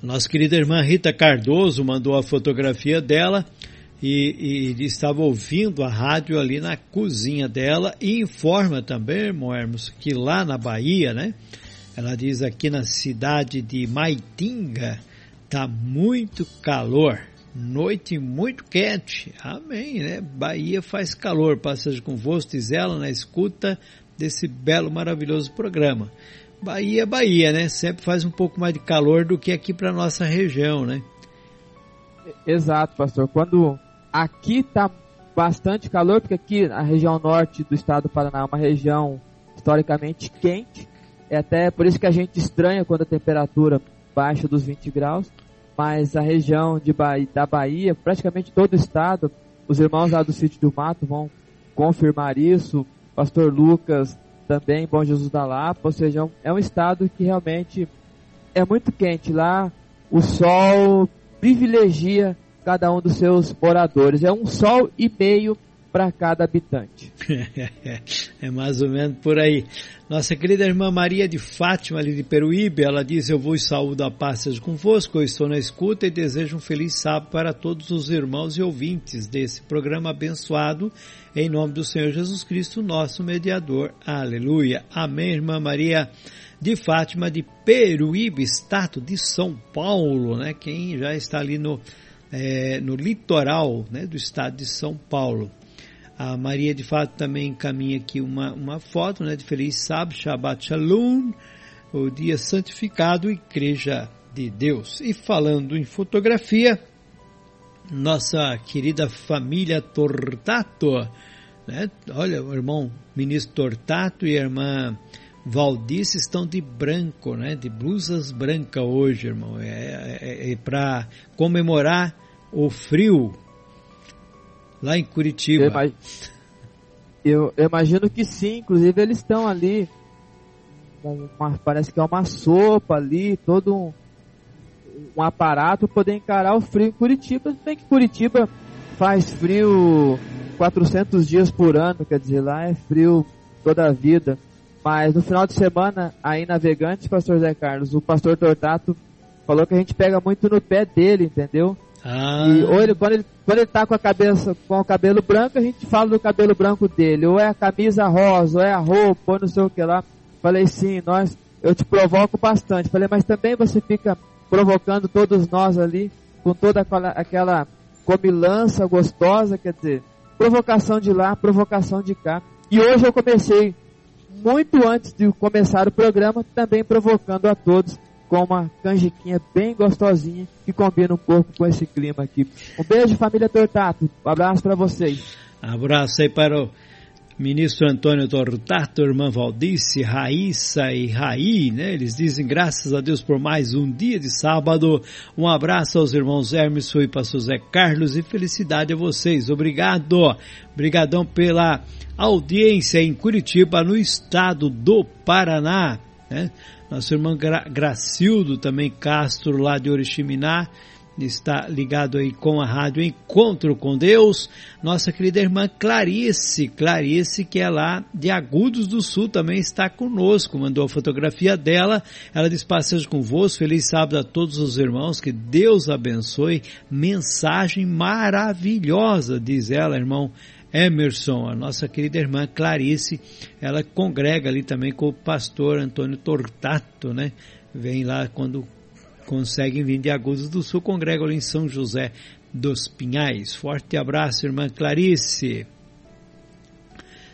Nossa querida irmã Rita Cardoso mandou a fotografia dela e, e, estava ouvindo a rádio ali na cozinha dela e informa também, irmão Hermos, que lá na Bahia, né? Ela diz aqui na cidade de Maitinga, tá muito calor, noite muito quente. Amém, né? Bahia faz calor, passagem convosco, diz ela na escuta desse belo, maravilhoso programa. Bahia, Bahia, né? Sempre faz um pouco mais de calor do que aqui para nossa região, né? Exato, pastor. Quando Aqui está bastante calor, porque aqui a região norte do estado do Paraná é uma região historicamente quente. É até por isso que a gente estranha quando a temperatura baixa dos 20 graus. Mas a região de da Bahia, praticamente todo o estado, os irmãos lá do sítio do Mato vão confirmar isso. Pastor Lucas também, Bom Jesus da Lapa. Ou seja, é um é estado que realmente é muito quente. Lá o sol privilegia cada um dos seus moradores. É um sol e meio para cada habitante. é mais ou menos por aí. Nossa querida irmã Maria de Fátima, ali de Peruíbe, ela diz: Eu vos saúdo a paz seja convosco, eu estou na escuta e desejo um feliz sábado para todos os irmãos e ouvintes desse programa abençoado, em nome do Senhor Jesus Cristo, nosso mediador. Aleluia. Amém, irmã Maria de Fátima de Peruíbe, estado de São Paulo, né? Quem já está ali no é, no litoral né, do estado de São Paulo. A Maria de fato também encaminha aqui uma, uma foto né, de Feliz Sábado, Shabbat Shalom, o dia santificado, Igreja de Deus. E falando em fotografia, nossa querida família Tortato, né? olha, o irmão ministro Tortato e a irmã Valdice estão de branco, né? De blusas brancas hoje, irmão. É, é, é para comemorar o frio lá em Curitiba. Eu, imag... eu, eu, imagino que sim. Inclusive eles estão ali. Uma, parece que é uma sopa ali, todo um, um aparato para poder encarar o frio em Curitiba. Bem que Curitiba faz frio 400 dias por ano, quer dizer, lá é frio toda a vida. Mas no final de semana, aí navegantes, pastor Zé Carlos, o pastor Tortato falou que a gente pega muito no pé dele, entendeu? Ah. E ou ele, quando, ele, quando ele tá com a cabeça, com o cabelo branco, a gente fala do cabelo branco dele. Ou é a camisa rosa, ou é a roupa, ou não sei o que lá. Falei, sim, nós, eu te provoco bastante. Falei, mas também você fica provocando todos nós ali, com toda aquela, aquela comilança gostosa, quer dizer, provocação de lá, provocação de cá. E hoje eu comecei muito antes de começar o programa, também provocando a todos com uma canjiquinha bem gostosinha que combina um pouco com esse clima aqui. Um beijo, família Tortato. Um abraço para vocês. Abraço aí para o ministro Antônio Tortato, irmã Valdice, Raíssa e Raí, né? Eles dizem graças a Deus por mais um dia de sábado. Um abraço aos irmãos Hermes e pastor Zé Carlos e felicidade a vocês. Obrigado. Obrigadão pela audiência em Curitiba, no estado do Paraná. Né? Nosso irmão Gra Gracildo também Castro, lá de Oriximiná, está ligado aí com a rádio Encontro com Deus. Nossa querida irmã Clarice, Clarice que é lá de Agudos do Sul, também está conosco, mandou a fotografia dela. Ela diz passeio convosco, feliz sábado a todos os irmãos, que Deus abençoe. Mensagem maravilhosa, diz ela, irmão Emerson, a nossa querida irmã Clarice, ela congrega ali também com o pastor Antônio Tortato, né? Vem lá quando conseguem vir de Agudos do Sul, congrega ali em São José dos Pinhais. Forte abraço, irmã Clarice.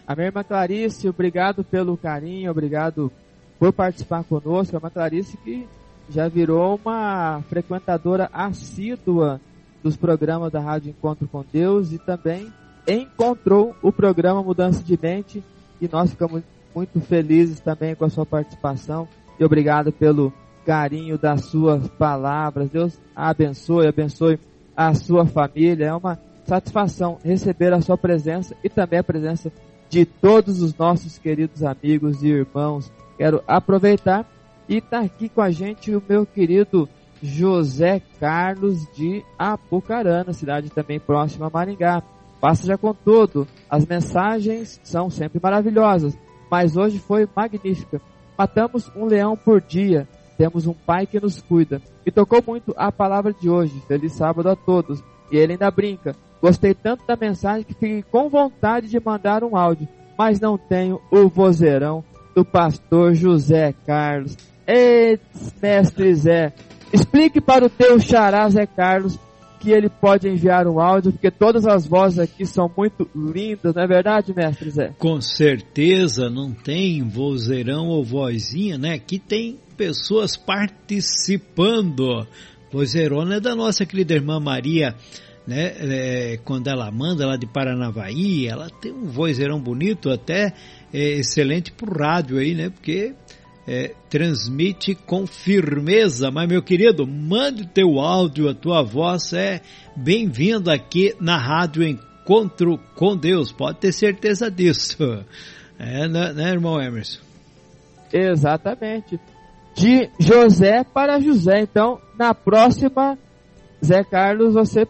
A minha irmã Clarice, obrigado pelo carinho, obrigado por participar conosco. A irmã Clarice que já virou uma frequentadora assídua dos programas da Rádio Encontro com Deus e também encontrou o programa Mudança de Mente e nós ficamos muito felizes também com a sua participação e obrigado pelo carinho das suas palavras. Deus abençoe, abençoe a sua família. É uma satisfação receber a sua presença e também a presença de todos os nossos queridos amigos e irmãos. Quero aproveitar e estar tá aqui com a gente o meu querido José Carlos de Apucarana, cidade também próxima a Maringá. Passa já com tudo. As mensagens são sempre maravilhosas, mas hoje foi magnífica. Matamos um leão por dia. Temos um pai que nos cuida. E tocou muito a palavra de hoje. Feliz sábado a todos. E ele ainda brinca. Gostei tanto da mensagem que fiquei com vontade de mandar um áudio, mas não tenho o vozeirão do pastor José Carlos. Ei, mestre Zé, explique para o teu xará Zé Carlos que ele pode enviar um áudio, porque todas as vozes aqui são muito lindas, não é verdade, mestre Zé? Com certeza, não tem vozeirão ou vozinha, né? Aqui tem pessoas participando. Vozeirona é da nossa querida irmã Maria né? É, quando ela manda lá de Paranavaí, ela tem um vozeirão bonito, até é, excelente pro rádio aí, né? Porque é, transmite com firmeza. Mas meu querido, mande o teu áudio, a tua voz é bem-vinda aqui na rádio Encontro com Deus. Pode ter certeza disso. É, né, né irmão Emerson? Exatamente. De José para José. Então, na próxima, Zé Carlos, você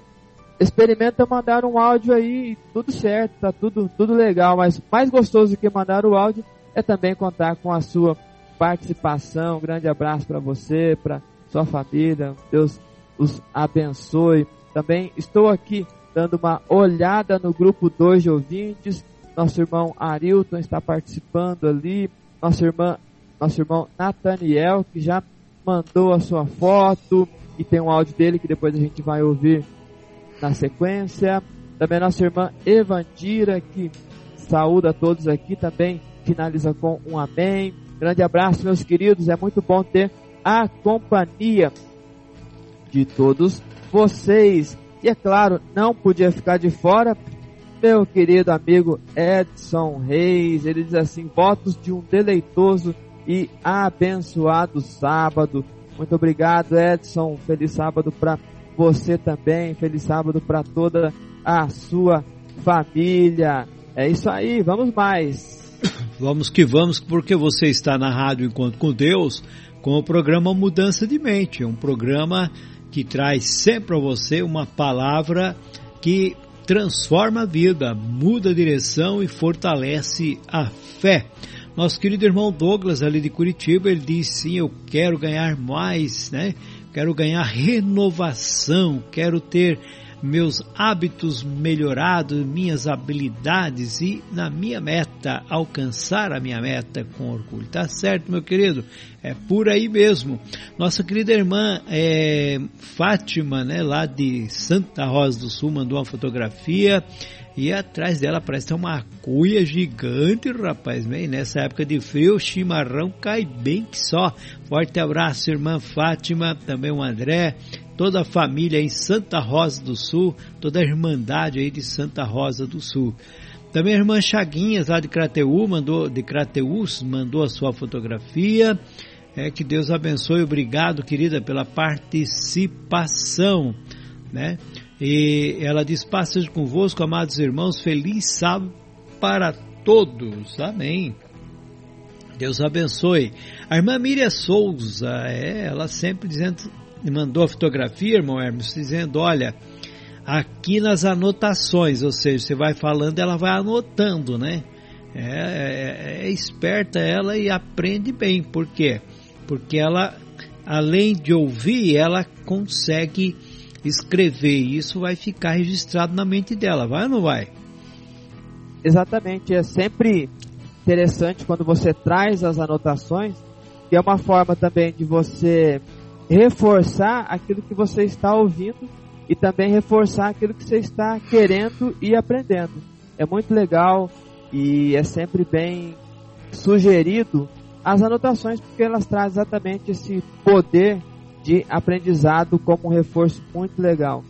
experimenta mandar um áudio aí, tudo certo, tá tudo, tudo legal, mas mais gostoso que mandar o áudio é também contar com a sua participação. Um grande abraço para você, para sua família. Deus os abençoe. Também estou aqui dando uma olhada no grupo 2 de ouvintes. Nosso irmão Arilton está participando ali. Nossa irmã, nosso irmão Nathaniel, que já mandou a sua foto e tem um áudio dele que depois a gente vai ouvir na sequência. Também nossa irmã Evandira, que saúda a todos aqui, também finaliza com um amém. Grande abraço, meus queridos. É muito bom ter a companhia de todos vocês. E é claro, não podia ficar de fora meu querido amigo Edson Reis. Ele diz assim: votos de um deleitoso e abençoado sábado. Muito obrigado, Edson. Feliz sábado para você também. Feliz sábado para toda a sua família. É isso aí, vamos mais. Vamos que vamos, porque você está na Rádio Encontro com Deus com o programa Mudança de Mente, um programa que traz sempre a você uma palavra que transforma a vida, muda a direção e fortalece a fé. Nosso querido irmão Douglas, ali de Curitiba, ele diz sim, eu quero ganhar mais, né? quero ganhar renovação, quero ter meus hábitos melhorados, minhas habilidades e na minha meta, alcançar a minha meta com orgulho. Tá certo, meu querido? É por aí mesmo. Nossa querida irmã é, Fátima, né, lá de Santa Rosa do Sul, mandou uma fotografia e atrás dela parece ter uma cuia gigante, rapaz. Bem, nessa época de frio, o chimarrão cai bem que só. Forte abraço, irmã Fátima, também o André, toda a família em Santa Rosa do Sul, toda a irmandade aí de Santa Rosa do Sul. Também a irmã Chaguinhas, lá de Crateú, mandou, de Crateús, mandou a sua fotografia. É que Deus abençoe, obrigado, querida, pela participação, né? E ela diz: Paz seja convosco, amados irmãos, feliz sábado para todos. Amém. Deus abençoe. A irmã Miriam Souza, é, ela sempre dizendo, mandou a fotografia, irmão Hermes, dizendo: Olha, aqui nas anotações, ou seja, você vai falando, ela vai anotando, né? É, é, é esperta ela e aprende bem. Por quê? Porque ela, além de ouvir, ela consegue escrever isso vai ficar registrado na mente dela, vai ou não vai? Exatamente, é sempre interessante quando você traz as anotações, que é uma forma também de você reforçar aquilo que você está ouvindo e também reforçar aquilo que você está querendo e aprendendo. É muito legal e é sempre bem sugerido as anotações porque elas trazem exatamente esse poder de aprendizado como um reforço muito legal.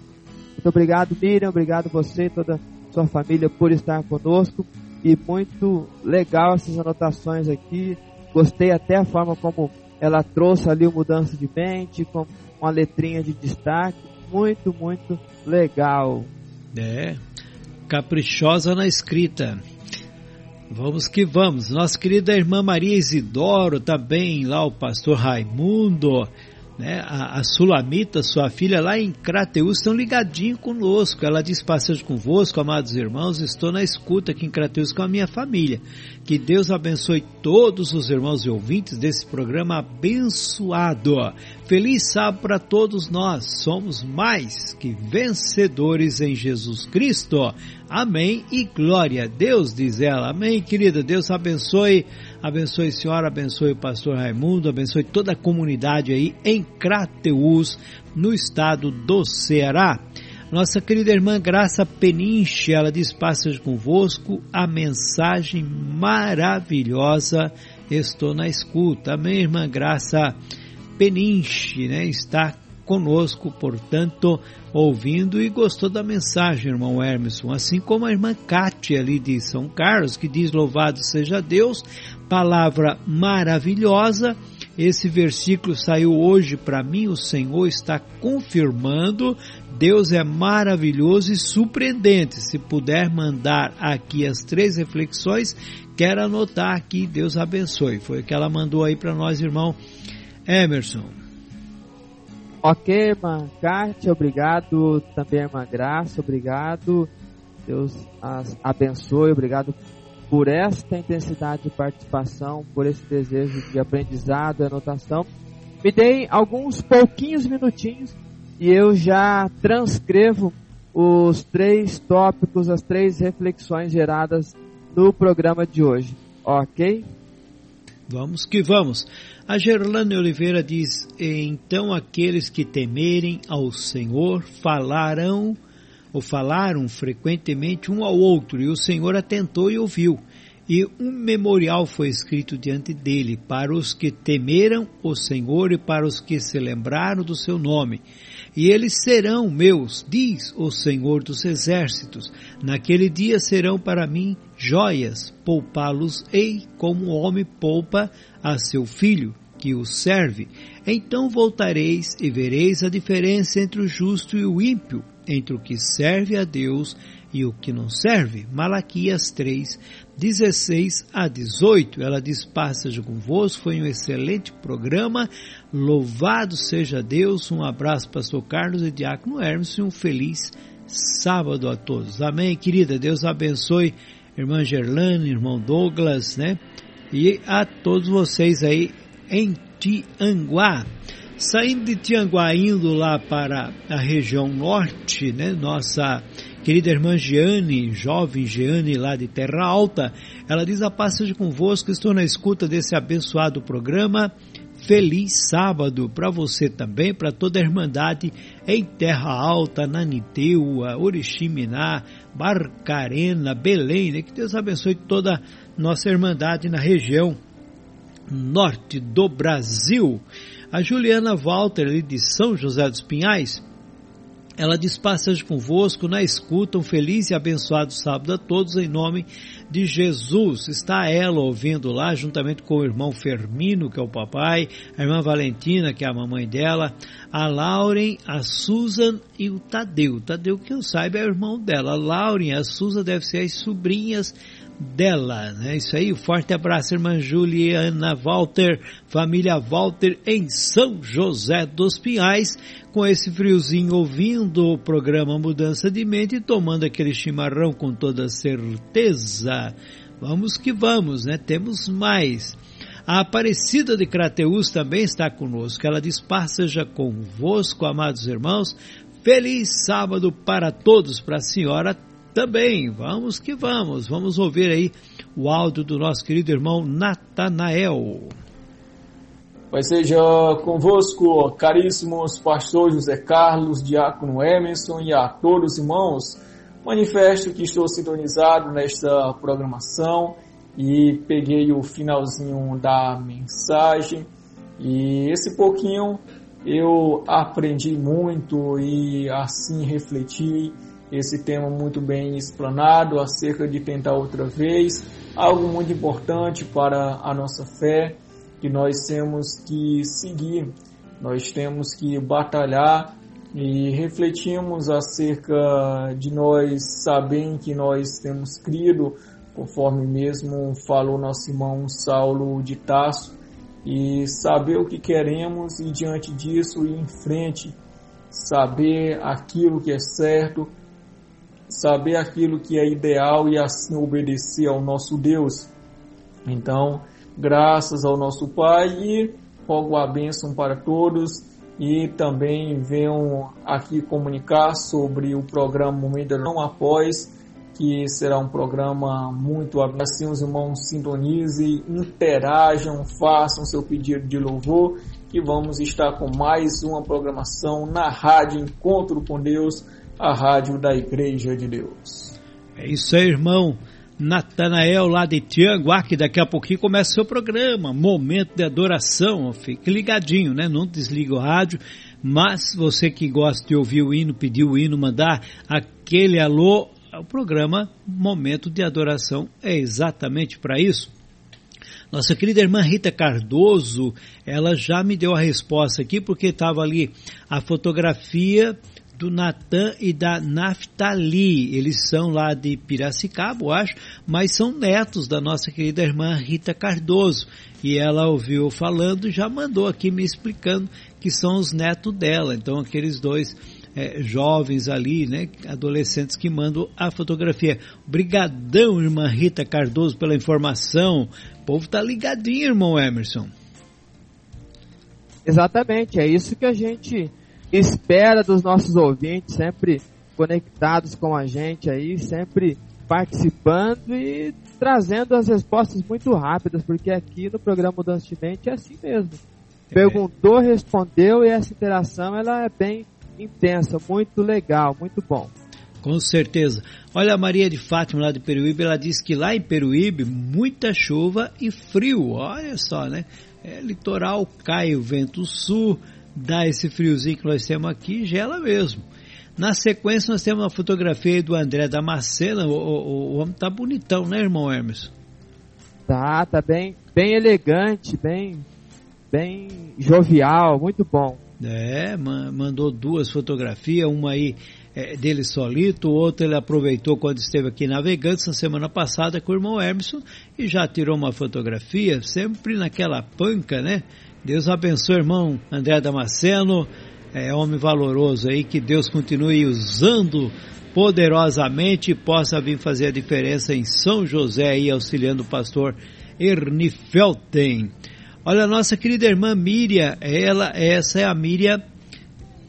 Muito obrigado, Miriam, obrigado você toda sua família por estar conosco. E muito legal essas anotações aqui. Gostei até a forma como ela trouxe ali o mudança de mente, com uma letrinha de destaque. Muito, muito legal. É, caprichosa na escrita. Vamos que vamos. Nossa querida irmã Maria Isidoro, também lá o pastor Raimundo, né? A, a, Sulamita, sua filha, lá em Crateus, estão ligadinho conosco. Ela diz passeio convosco, amados irmãos, estou na escuta aqui em Crateus com a minha família. Que Deus abençoe todos os irmãos e ouvintes desse programa abençoado. Feliz sábado para todos nós. Somos mais que vencedores em Jesus Cristo. Amém e glória a Deus, diz ela. Amém, querida. Deus abençoe Abençoe a senhora, abençoe o pastor Raimundo, abençoe toda a comunidade aí em Crateús, no estado do Ceará. Nossa querida irmã Graça Peninche, ela diz: Passas convosco a mensagem maravilhosa. Estou na escuta. Amém, irmã Graça Peninche, né? Está conosco, portanto, ouvindo e gostou da mensagem, irmão Hermeson, assim como a irmã Cátia ali de São Carlos, que diz louvado seja Deus, palavra maravilhosa. Esse versículo saiu hoje para mim, o Senhor está confirmando. Deus é maravilhoso e surpreendente. Se puder mandar aqui as três reflexões, quero anotar aqui. Deus abençoe. Foi o que ela mandou aí para nós, irmão Emerson. Ok, irmã Kátia, obrigado. Também, irmã Graça, obrigado. Deus as abençoe, obrigado por esta intensidade de participação, por esse desejo de aprendizado e anotação. Me deem alguns pouquinhos minutinhos e eu já transcrevo os três tópicos, as três reflexões geradas no programa de hoje. Ok? Vamos que vamos. A Gerlane Oliveira diz: Então aqueles que temerem ao Senhor falarão ou falaram frequentemente um ao outro, e o Senhor atentou e ouviu. E um memorial foi escrito diante dele para os que temeram o Senhor e para os que se lembraram do seu nome. E eles serão meus, diz o Senhor dos Exércitos. Naquele dia serão para mim joias, poupá-los-ei como o homem poupa a seu filho, que o serve. Então voltareis e vereis a diferença entre o justo e o ímpio, entre o que serve a Deus e o que não serve. Malaquias 3, 16 a 18. Ela diz: Passagem convosco, foi um excelente programa. Louvado seja Deus. Um abraço, Pastor Carlos e Diácono Hermes, e um feliz sábado a todos. Amém, querida. Deus abençoe, irmã Gerlane, irmão Douglas, né? E a todos vocês aí em Tianguá. Saindo de Tianguá, indo lá para a região norte, né? Nossa querida irmã Giane, jovem Giane lá de Terra Alta, ela diz a paz seja convosco, estou na escuta desse abençoado programa. Feliz sábado para você também, para toda a Irmandade em Terra Alta, Naniteua, Oriximiná, Barcarena, Belém, né? que Deus abençoe toda nossa Irmandade na região norte do Brasil. A Juliana Walter, ali de São José dos Pinhais, ela diz: Passagem convosco, na escuta, um feliz e abençoado sábado a todos, em nome de Jesus. Está ela ouvindo lá, juntamente com o irmão Fermino, que é o papai, a irmã Valentina, que é a mamãe dela, a Lauren, a Susan e o Tadeu. Tadeu, que eu saiba, é o irmão dela. A Lauren e a Susan devem ser as sobrinhas dela. Né? Isso aí, um forte abraço, irmã Juliana Walter, família Walter em São José dos Pinhais, com esse friozinho ouvindo o programa Mudança de Mente e tomando aquele chimarrão com toda certeza. Vamos que vamos, né? Temos mais. A Aparecida de Crateus também está conosco. Ela diz: Paz seja convosco, amados irmãos. Feliz sábado para todos, para a senhora também. Vamos que vamos. Vamos ouvir aí o áudio do nosso querido irmão Natanael. Pai seja convosco, caríssimos pastor José Carlos, diácono Emerson e a todos os irmãos. Manifesto que estou sintonizado nesta programação e peguei o finalzinho da mensagem e esse pouquinho eu aprendi muito e assim refleti esse tema muito bem explanado acerca de tentar outra vez, algo muito importante para a nossa fé que nós temos que seguir, nós temos que batalhar e refletimos acerca de nós saber que nós temos crido conforme mesmo falou nosso irmão Saulo de Tarso, e saber o que queremos e diante disso ir em frente, saber aquilo que é certo, saber aquilo que é ideal e assim obedecer ao nosso Deus. Então, graças ao nosso Pai e rogo a bênção para todos e também venham aqui comunicar sobre o programa Momento Não Após, que será um programa muito assim os irmãos sintonizem, interajam, façam seu pedido de louvor, que vamos estar com mais uma programação na Rádio Encontro com Deus, a rádio da Igreja de Deus. É isso aí, irmão. Natanael lá de Tianguá, que daqui a pouquinho começa o seu programa, Momento de Adoração. Fique ligadinho, né? Não desliga o rádio, mas você que gosta de ouvir o hino, pedir o hino, mandar aquele alô, o programa Momento de Adoração é exatamente para isso. Nossa querida irmã Rita Cardoso, ela já me deu a resposta aqui porque estava ali a fotografia do Natan e da Naftali. Eles são lá de Piracicaba, eu acho, mas são netos da nossa querida irmã Rita Cardoso. E ela ouviu falando, já mandou aqui me explicando que são os netos dela. Então aqueles dois é, jovens ali, né, adolescentes que mandam a fotografia. Obrigadão, irmã Rita Cardoso, pela informação. O povo tá ligadinho, irmão Emerson. Exatamente, é isso que a gente espera dos nossos ouvintes, sempre conectados com a gente aí, sempre participando e trazendo as respostas muito rápidas, porque aqui no programa Mudança de Mente é assim mesmo. Perguntou, respondeu e essa interação ela é bem intensa, muito legal, muito bom. Com certeza. Olha a Maria de Fátima lá de Peruíbe, ela diz que lá em Peruíbe muita chuva e frio. Olha só, né? É, litoral cai o vento sul, dá esse friozinho que nós temos aqui, gela mesmo. Na sequência nós temos uma fotografia do André Damascena, o, o, o homem tá bonitão, né, irmão Hermes? Tá, tá bem, bem elegante, bem, bem jovial, muito bom. É, mandou duas fotografias, uma aí é, dele solito, outra ele aproveitou quando esteve aqui navegando na semana passada com o irmão Emerson e já tirou uma fotografia, sempre naquela panca, né? Deus abençoe, irmão André Damasceno, é homem valoroso aí, que Deus continue usando poderosamente e possa vir fazer a diferença em São José aí, auxiliando o pastor Ernie Felten. Olha, nossa querida irmã Miriam, ela, essa é a Miriam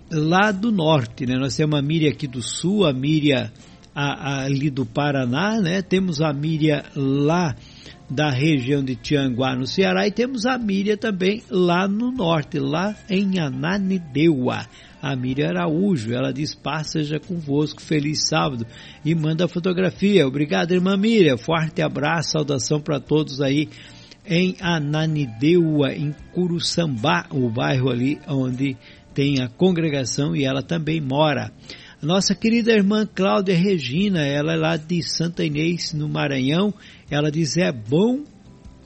lá do norte, né? Nós temos a Miriam aqui do sul, a Miriam a, a, ali do Paraná, né? Temos a Miriam lá da região de Tianguá, no Ceará, e temos a Miriam também lá no norte, lá em Ananindeua. A Miriam Araújo, ela diz, paz seja convosco, feliz sábado, e manda a fotografia. Obrigado, irmã Miriam, forte abraço, saudação para todos aí em Ananindeua, em Curuçambá, o bairro ali onde tem a congregação e ela também mora. Nossa querida irmã Cláudia Regina, ela é lá de Santa Inês, no Maranhão. Ela diz: é bom,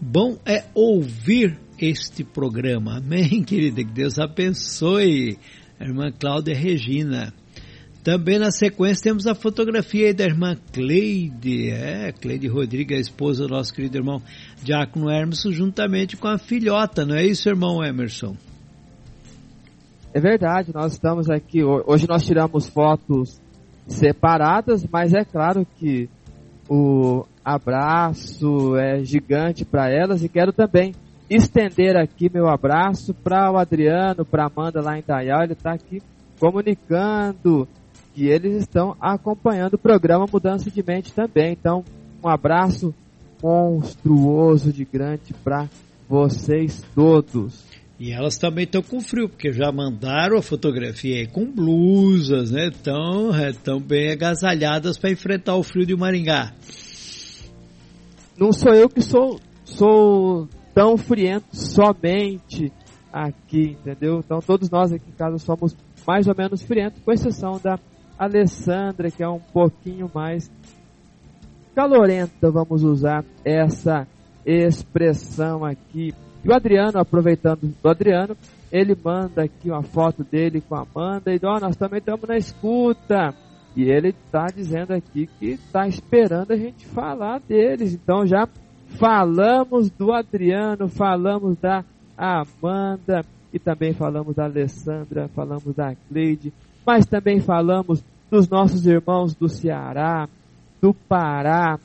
bom é ouvir este programa. Amém, querida? Que Deus abençoe. A irmã Cláudia Regina. Também na sequência temos a fotografia da irmã Cleide, é, Cleide Rodrigues, a esposa do nosso querido irmão Diácono Emerson, juntamente com a filhota, não é isso, irmão Emerson? É verdade, nós estamos aqui, hoje nós tiramos fotos separadas, mas é claro que o abraço é gigante para elas e quero também estender aqui meu abraço para o Adriano, para Amanda lá em Dayal, ele está aqui comunicando que eles estão acompanhando o programa Mudança de Mente também. Então, um abraço monstruoso de grande para vocês todos. E elas também estão com frio, porque já mandaram a fotografia aí com blusas, né? Estão é, bem agasalhadas para enfrentar o frio de Maringá. Não sou eu que sou, sou tão friento somente aqui, entendeu? Então todos nós aqui em casa somos mais ou menos frientos, com exceção da Alessandra, que é um pouquinho mais calorenta, vamos usar essa expressão aqui. E o Adriano, aproveitando do Adriano, ele manda aqui uma foto dele com a Amanda e oh, nós também estamos na escuta. E ele está dizendo aqui que está esperando a gente falar deles. Então já falamos do Adriano, falamos da Amanda e também falamos da Alessandra, falamos da Cleide, mas também falamos dos nossos irmãos do Ceará, do Pará,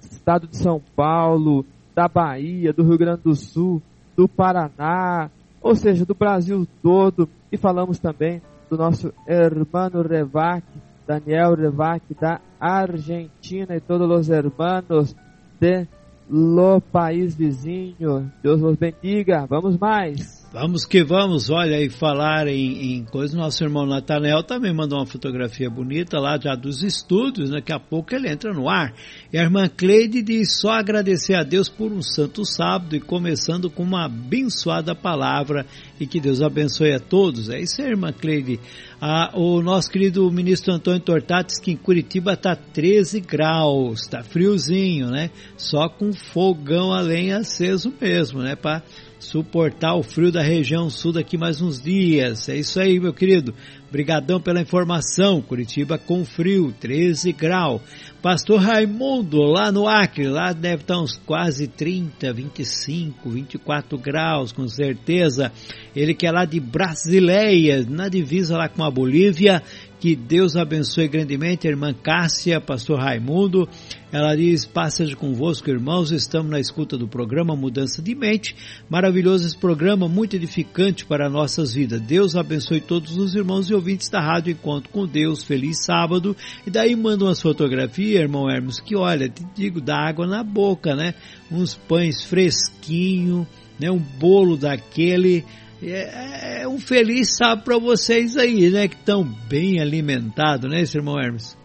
estado de São Paulo, da Bahia, do Rio Grande do Sul, do Paraná, ou seja, do Brasil todo, e falamos também do nosso hermano Revac, Daniel Revac, da Argentina, e todos os hermanos de lo país vizinho. Deus os bendiga. Vamos mais. Vamos que vamos, olha aí, falar em, em coisa. Nosso irmão Natanel também mandou uma fotografia bonita lá já dos estúdios, daqui a pouco ele entra no ar. E a irmã Cleide diz só agradecer a Deus por um santo sábado e começando com uma abençoada palavra e que Deus abençoe a todos. É isso aí, irmã Cleide. Ah, o nosso querido ministro Antônio Tortates que em Curitiba está 13 graus, está friozinho, né? Só com fogão a lenha aceso mesmo, né? Para suportar o frio da região sul daqui mais uns dias. É isso aí, meu querido. Obrigadão pela informação. Curitiba com frio, 13 graus. Pastor Raimundo, lá no Acre, lá deve estar uns quase 30, 25, 24 graus, com certeza. Ele que é lá de Brasileia, na divisa lá com a Bolívia. Que Deus abençoe grandemente a irmã Cássia, pastor Raimundo. Ela diz: Passa convosco, irmãos. Estamos na escuta do programa Mudança de Mente. Maravilhoso esse programa, muito edificante para nossas vidas. Deus abençoe todos os irmãos e ouvintes da Rádio Encontro com Deus. Feliz sábado. E daí manda umas fotografias, irmão Hermes, que olha, te digo, dá água na boca, né? Uns pães fresquinho, né? Um bolo daquele é, é um feliz sábado para vocês aí, né? Que estão bem alimentados, né, esse irmão Hermes?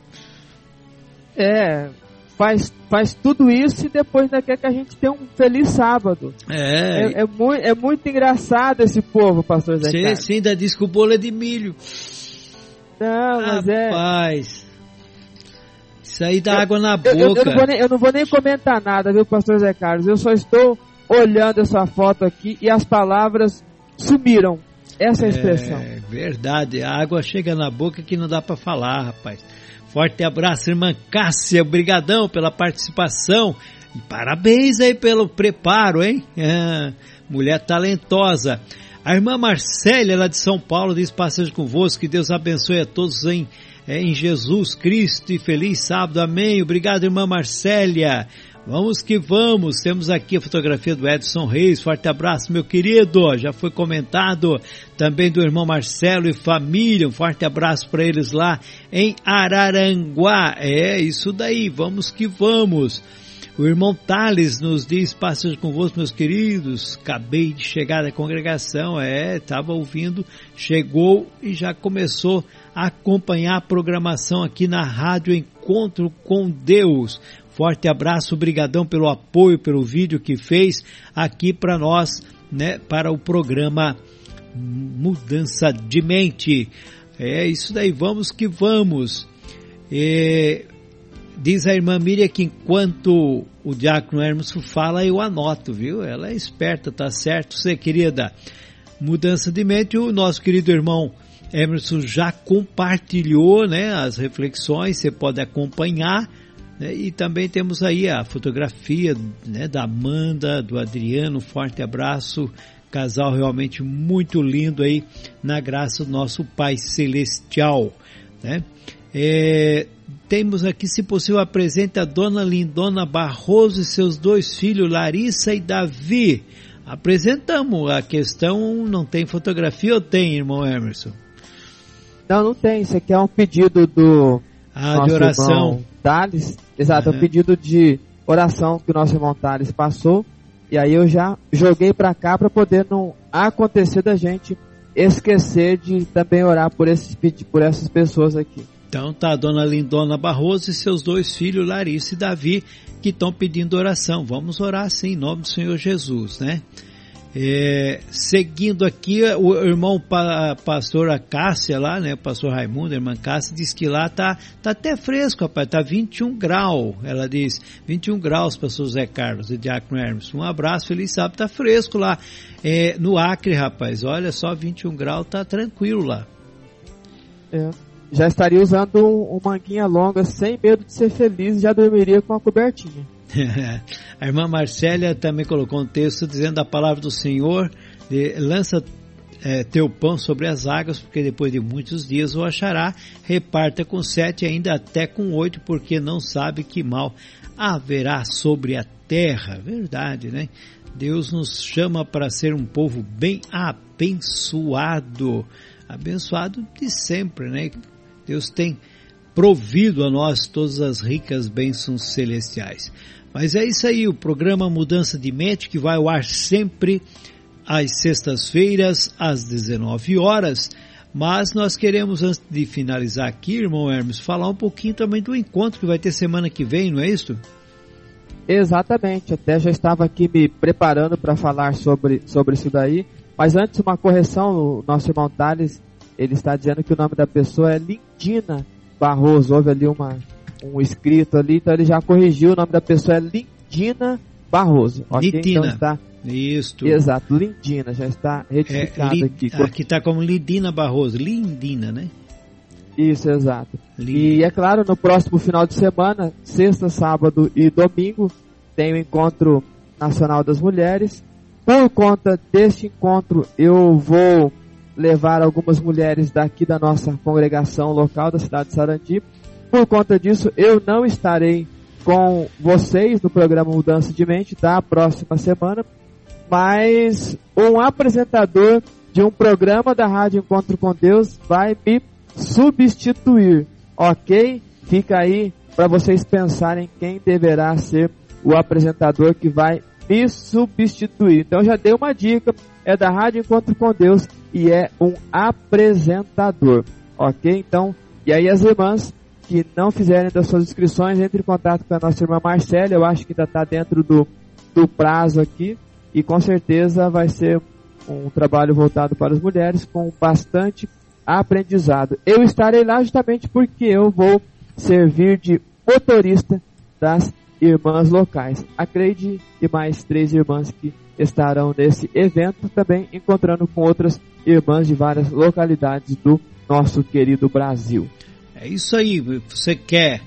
É, faz, faz tudo isso e depois ainda quer que a gente tenha um feliz sábado. É. É, é, muito, é muito engraçado esse povo, pastor Zé. Sim, sim, ainda diz que o bolo é de milho. Não, mas é. Rapaz. Isso aí dá eu, água na boca. Eu, eu, não nem, eu, não vou nem, comentar nada, viu, pastor Zé Carlos? Eu só estou olhando essa foto aqui e as palavras sumiram. Essa é a expressão. É verdade, a água chega na boca que não dá para falar, rapaz. Forte abraço, irmã Cássia, obrigadão pela participação e parabéns aí pelo preparo, hein? É, mulher talentosa. A irmã Marcélia, lá de São Paulo, diz passagem convosco, que Deus abençoe a todos em, é, em Jesus Cristo e feliz sábado, amém. Obrigado, irmã Marcélia. Vamos que vamos, temos aqui a fotografia do Edson Reis, forte abraço meu querido, já foi comentado também do irmão Marcelo e família, um forte abraço para eles lá em Araranguá, é isso daí, vamos que vamos. O irmão Thales nos diz, passagem convosco meus queridos, acabei de chegar da congregação, é, estava ouvindo, chegou e já começou a acompanhar a programação aqui na Rádio Encontro com Deus. Forte abraço, brigadão pelo apoio, pelo vídeo que fez aqui para nós, né, para o programa Mudança de Mente. É isso daí, vamos que vamos. É, diz a irmã Miriam que enquanto o diácono Hermes fala, eu anoto, viu? Ela é esperta, tá certo, você querida. Mudança de mente, o nosso querido irmão Emerson já compartilhou, né, as reflexões, você pode acompanhar? E também temos aí a fotografia né, da Amanda, do Adriano, forte abraço, casal realmente muito lindo aí, na graça do nosso Pai Celestial. Né? É, temos aqui, se possível, apresenta a Dona Lindona Barroso e seus dois filhos, Larissa e Davi. Apresentamos, a questão não tem fotografia ou tem, irmão Emerson? Não, não tem, isso aqui é um pedido do ah, de oração. Thales, exato, uhum. é um pedido de oração que o nosso irmão Thales passou. E aí eu já joguei para cá para poder não acontecer da gente esquecer de também orar por esses por essas pessoas aqui. Então tá a dona Lindona Barroso e seus dois filhos, Larissa e Davi, que estão pedindo oração. Vamos orar sim, em nome do Senhor Jesus, né? É, seguindo aqui, o irmão pa, pastor Cássia lá, né, pastor Raimundo, irmã Cássia, diz que lá tá, tá até fresco, rapaz, tá 21 graus, ela diz, 21 graus, pastor Zé Carlos e Diácono Hermes. Um abraço, feliz sábado, tá fresco lá. É, no Acre, rapaz, olha só, 21 graus, tá tranquilo lá. É. já estaria usando um, um manguinha longa sem medo de ser feliz já dormiria com a cobertinha. a irmã Marcélia também colocou um texto dizendo a palavra do Senhor, lança é, teu pão sobre as águas, porque depois de muitos dias o achará, reparta com sete, ainda até com oito, porque não sabe que mal haverá sobre a terra. Verdade, né? Deus nos chama para ser um povo bem abençoado, abençoado de sempre, né? Deus tem provido a nós todas as ricas bênçãos celestiais. Mas é isso aí, o programa Mudança de Mente que vai ao ar sempre às sextas-feiras às 19 horas. Mas nós queremos, antes de finalizar aqui, irmão Hermes, falar um pouquinho também do encontro que vai ter semana que vem, não é isso? Exatamente, até já estava aqui me preparando para falar sobre, sobre isso daí. Mas antes, uma correção: o nosso irmão Thales ele está dizendo que o nome da pessoa é Lindina Barroso. Houve ali uma, um escrito ali, então ele já corrigiu. O nome da pessoa é Lindina Barroso. Ok? Então está. Isso. Exato, Lindina, já está retificado é, li, aqui. Aqui está como Lindina Barroso, Lindina, né? Isso, exato. E é claro, no próximo final de semana, sexta, sábado e domingo, tem o Encontro Nacional das Mulheres. Por conta deste encontro, eu vou levar algumas mulheres daqui da nossa congregação local da cidade de Sarandi. Por conta disso, eu não estarei com vocês no programa Mudança de Mente da próxima semana, mas um apresentador de um programa da Rádio Encontro com Deus vai me substituir, ok? Fica aí para vocês pensarem quem deverá ser o apresentador que vai me substituir. Então já dei uma dica, é da Rádio Encontro com Deus e é um apresentador, ok? Então, e aí as irmãs que não fizerem das suas inscrições, entre em contato com a nossa irmã Marcela, eu acho que ainda está dentro do, do prazo aqui, e com certeza vai ser um trabalho voltado para as mulheres com bastante aprendizado. Eu estarei lá justamente porque eu vou servir de motorista das irmãs locais. Acredite e mais três irmãs que estarão nesse evento, também encontrando com outras irmãs de várias localidades do nosso querido Brasil. É isso aí, você quer,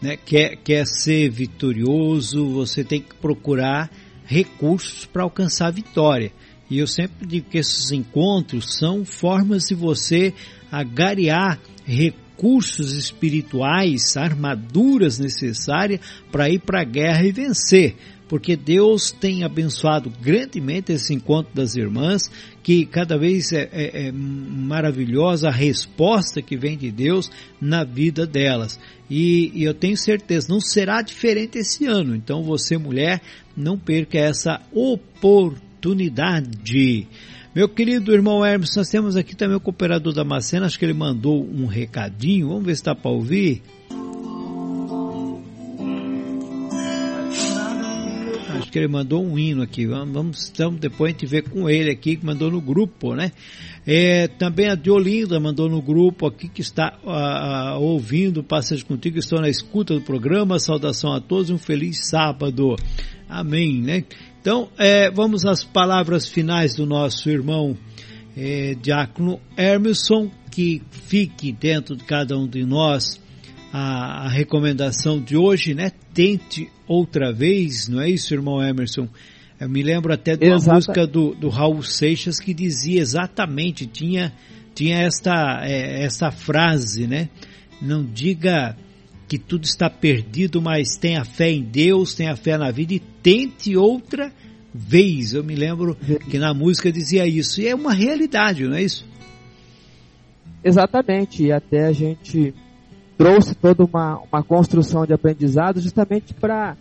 né, quer, quer ser vitorioso, você tem que procurar recursos para alcançar a vitória. E eu sempre digo que esses encontros são formas de você agariar recursos espirituais, armaduras necessárias para ir para a guerra e vencer. Porque Deus tem abençoado grandemente esse encontro das irmãs, que cada vez é, é, é maravilhosa a resposta que vem de Deus na vida delas. E, e eu tenho certeza, não será diferente esse ano. Então você, mulher, não perca essa oportunidade. Meu querido irmão Hermes, nós temos aqui também o cooperador da Macena, acho que ele mandou um recadinho, vamos ver se está para ouvir. Que ele mandou um hino aqui, vamos, vamos depois a gente com ele aqui, que mandou no grupo, né? É, também a Diolinda mandou no grupo aqui que está uh, ouvindo Passagem Contigo, estou na escuta do programa, saudação a todos, um feliz sábado. Amém, né? Então, é, vamos às palavras finais do nosso irmão é, Diácono Hermeson, que fique dentro de cada um de nós a, a, recomendação de hoje, né? Tente outra vez, não é isso, irmão Emerson? Eu me lembro até de uma Exata. música do, do Raul Seixas que dizia exatamente, tinha, tinha esta, é, essa frase, né? Não diga que tudo está perdido, mas tenha fé em Deus, tenha fé na vida e tente outra vez. Eu me lembro que na música dizia isso. E é uma realidade, não é isso? Exatamente. E até a gente trouxe toda uma, uma construção de aprendizado justamente para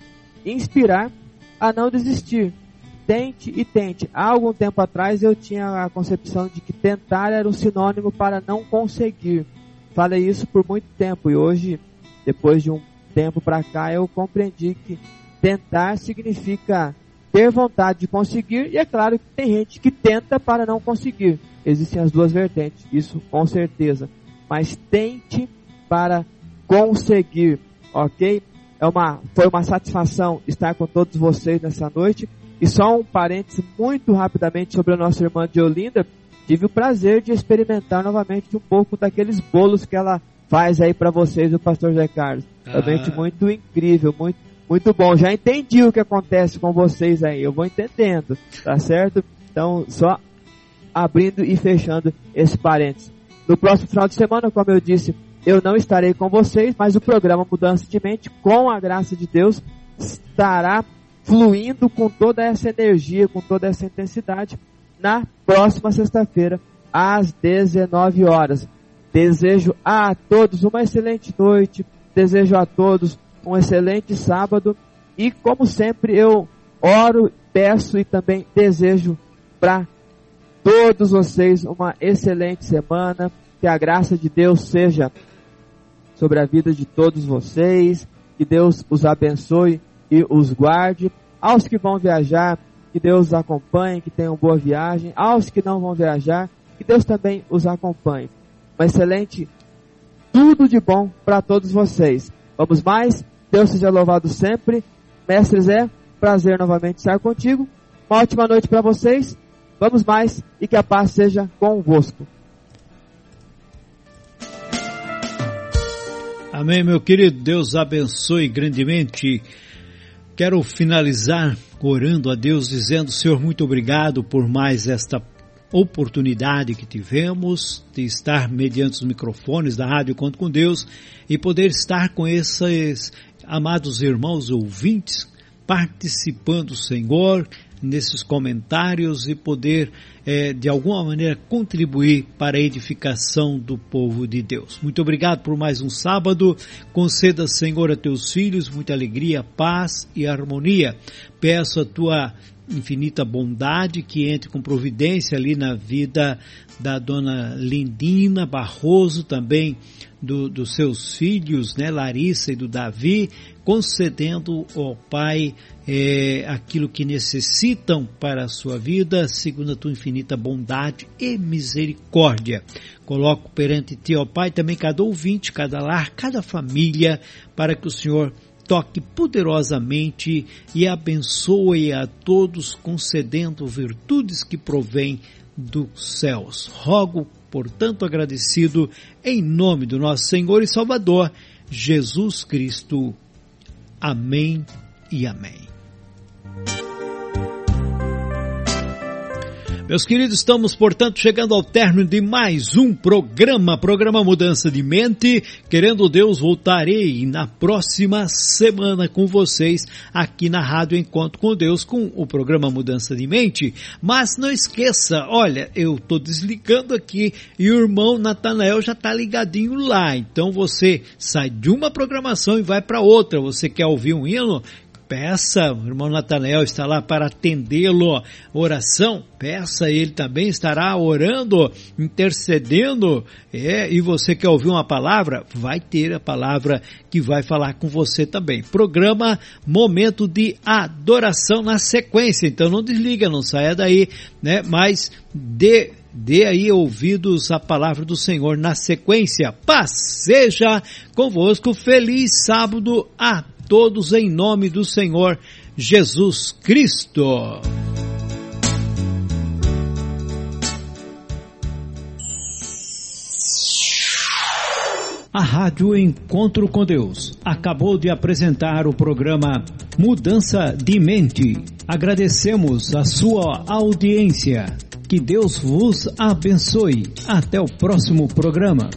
inspirar a não desistir. Tente e tente. Há algum tempo atrás eu tinha a concepção de que tentar era um sinônimo para não conseguir. Falei isso por muito tempo e hoje depois de um tempo para cá, eu compreendi que tentar significa ter vontade de conseguir, e é claro que tem gente que tenta para não conseguir. Existem as duas vertentes, isso com certeza. Mas tente para conseguir, ok? É uma, foi uma satisfação estar com todos vocês nessa noite. E só um parênteses muito rapidamente sobre a nossa irmã de Olinda. Tive o prazer de experimentar novamente um pouco daqueles bolos que ela faz aí para vocês o pastor Zé Carlos. Realmente Ah. muito incrível, muito, muito bom. Já entendi o que acontece com vocês aí, eu vou entendendo, tá certo? Então, só abrindo e fechando esse parênteses. No próximo final de semana, como eu disse, eu não estarei com vocês, mas o programa Mudança de Mente, com a graça de Deus, estará fluindo com toda essa energia, com toda essa intensidade, na próxima sexta-feira, às 19 horas. Desejo a todos uma excelente noite, desejo a todos um excelente sábado e, como sempre, eu oro, peço e também desejo para todos vocês uma excelente semana, que a graça de Deus seja sobre a vida de todos vocês, que Deus os abençoe e os guarde. Aos que vão viajar, que Deus os acompanhe, que tenham boa viagem. Aos que não vão viajar, que Deus também os acompanhe. Uma excelente, tudo de bom para todos vocês. Vamos mais? Deus seja louvado sempre. Mestre Zé, prazer novamente estar contigo. Uma ótima noite para vocês. Vamos mais e que a paz seja convosco. Amém, meu querido. Deus abençoe grandemente. Quero finalizar orando a Deus, dizendo: Senhor, muito obrigado por mais esta oportunidade que tivemos de estar mediante os microfones da Rádio Conto com Deus e poder estar com esses amados irmãos ouvintes participando, Senhor, nesses comentários e poder eh, de alguma maneira contribuir para a edificação do povo de Deus. Muito obrigado por mais um sábado. Conceda, Senhor, a teus filhos muita alegria, paz e harmonia. Peço a tua infinita bondade que entre com providência ali na vida da dona Lindina Barroso, também do, dos seus filhos, né, Larissa e do Davi, concedendo ao Pai é, aquilo que necessitam para a sua vida, segundo a tua infinita bondade e misericórdia. Coloco perante ti, ó Pai, também cada ouvinte, cada lar, cada família, para que o Senhor toque poderosamente e abençoe a todos, concedendo virtudes que provêm dos céus. Rogo, portanto, agradecido em nome do nosso Senhor e Salvador, Jesus Cristo. Amém e amém. Meus queridos, estamos, portanto, chegando ao término de mais um programa, programa Mudança de Mente. Querendo Deus, voltarei na próxima semana com vocês aqui na Rádio Encontro com Deus com o programa Mudança de Mente. Mas não esqueça, olha, eu estou desligando aqui e o irmão Natanael já está ligadinho lá. Então você sai de uma programação e vai para outra. Você quer ouvir um hino? Peça, o irmão Natanael está lá para atendê-lo. Oração, peça, ele também estará orando, intercedendo. É, e você quer ouvir uma palavra? Vai ter a palavra que vai falar com você também. Programa Momento de Adoração na sequência. Então não desliga, não saia daí, né? Mas dê dê aí ouvidos à palavra do Senhor na sequência. Paz seja convosco. Feliz sábado a todos em nome do Senhor Jesus Cristo. A Rádio Encontro com Deus acabou de apresentar o programa Mudança de Mente. Agradecemos a sua audiência. Que Deus vos abençoe. Até o próximo programa.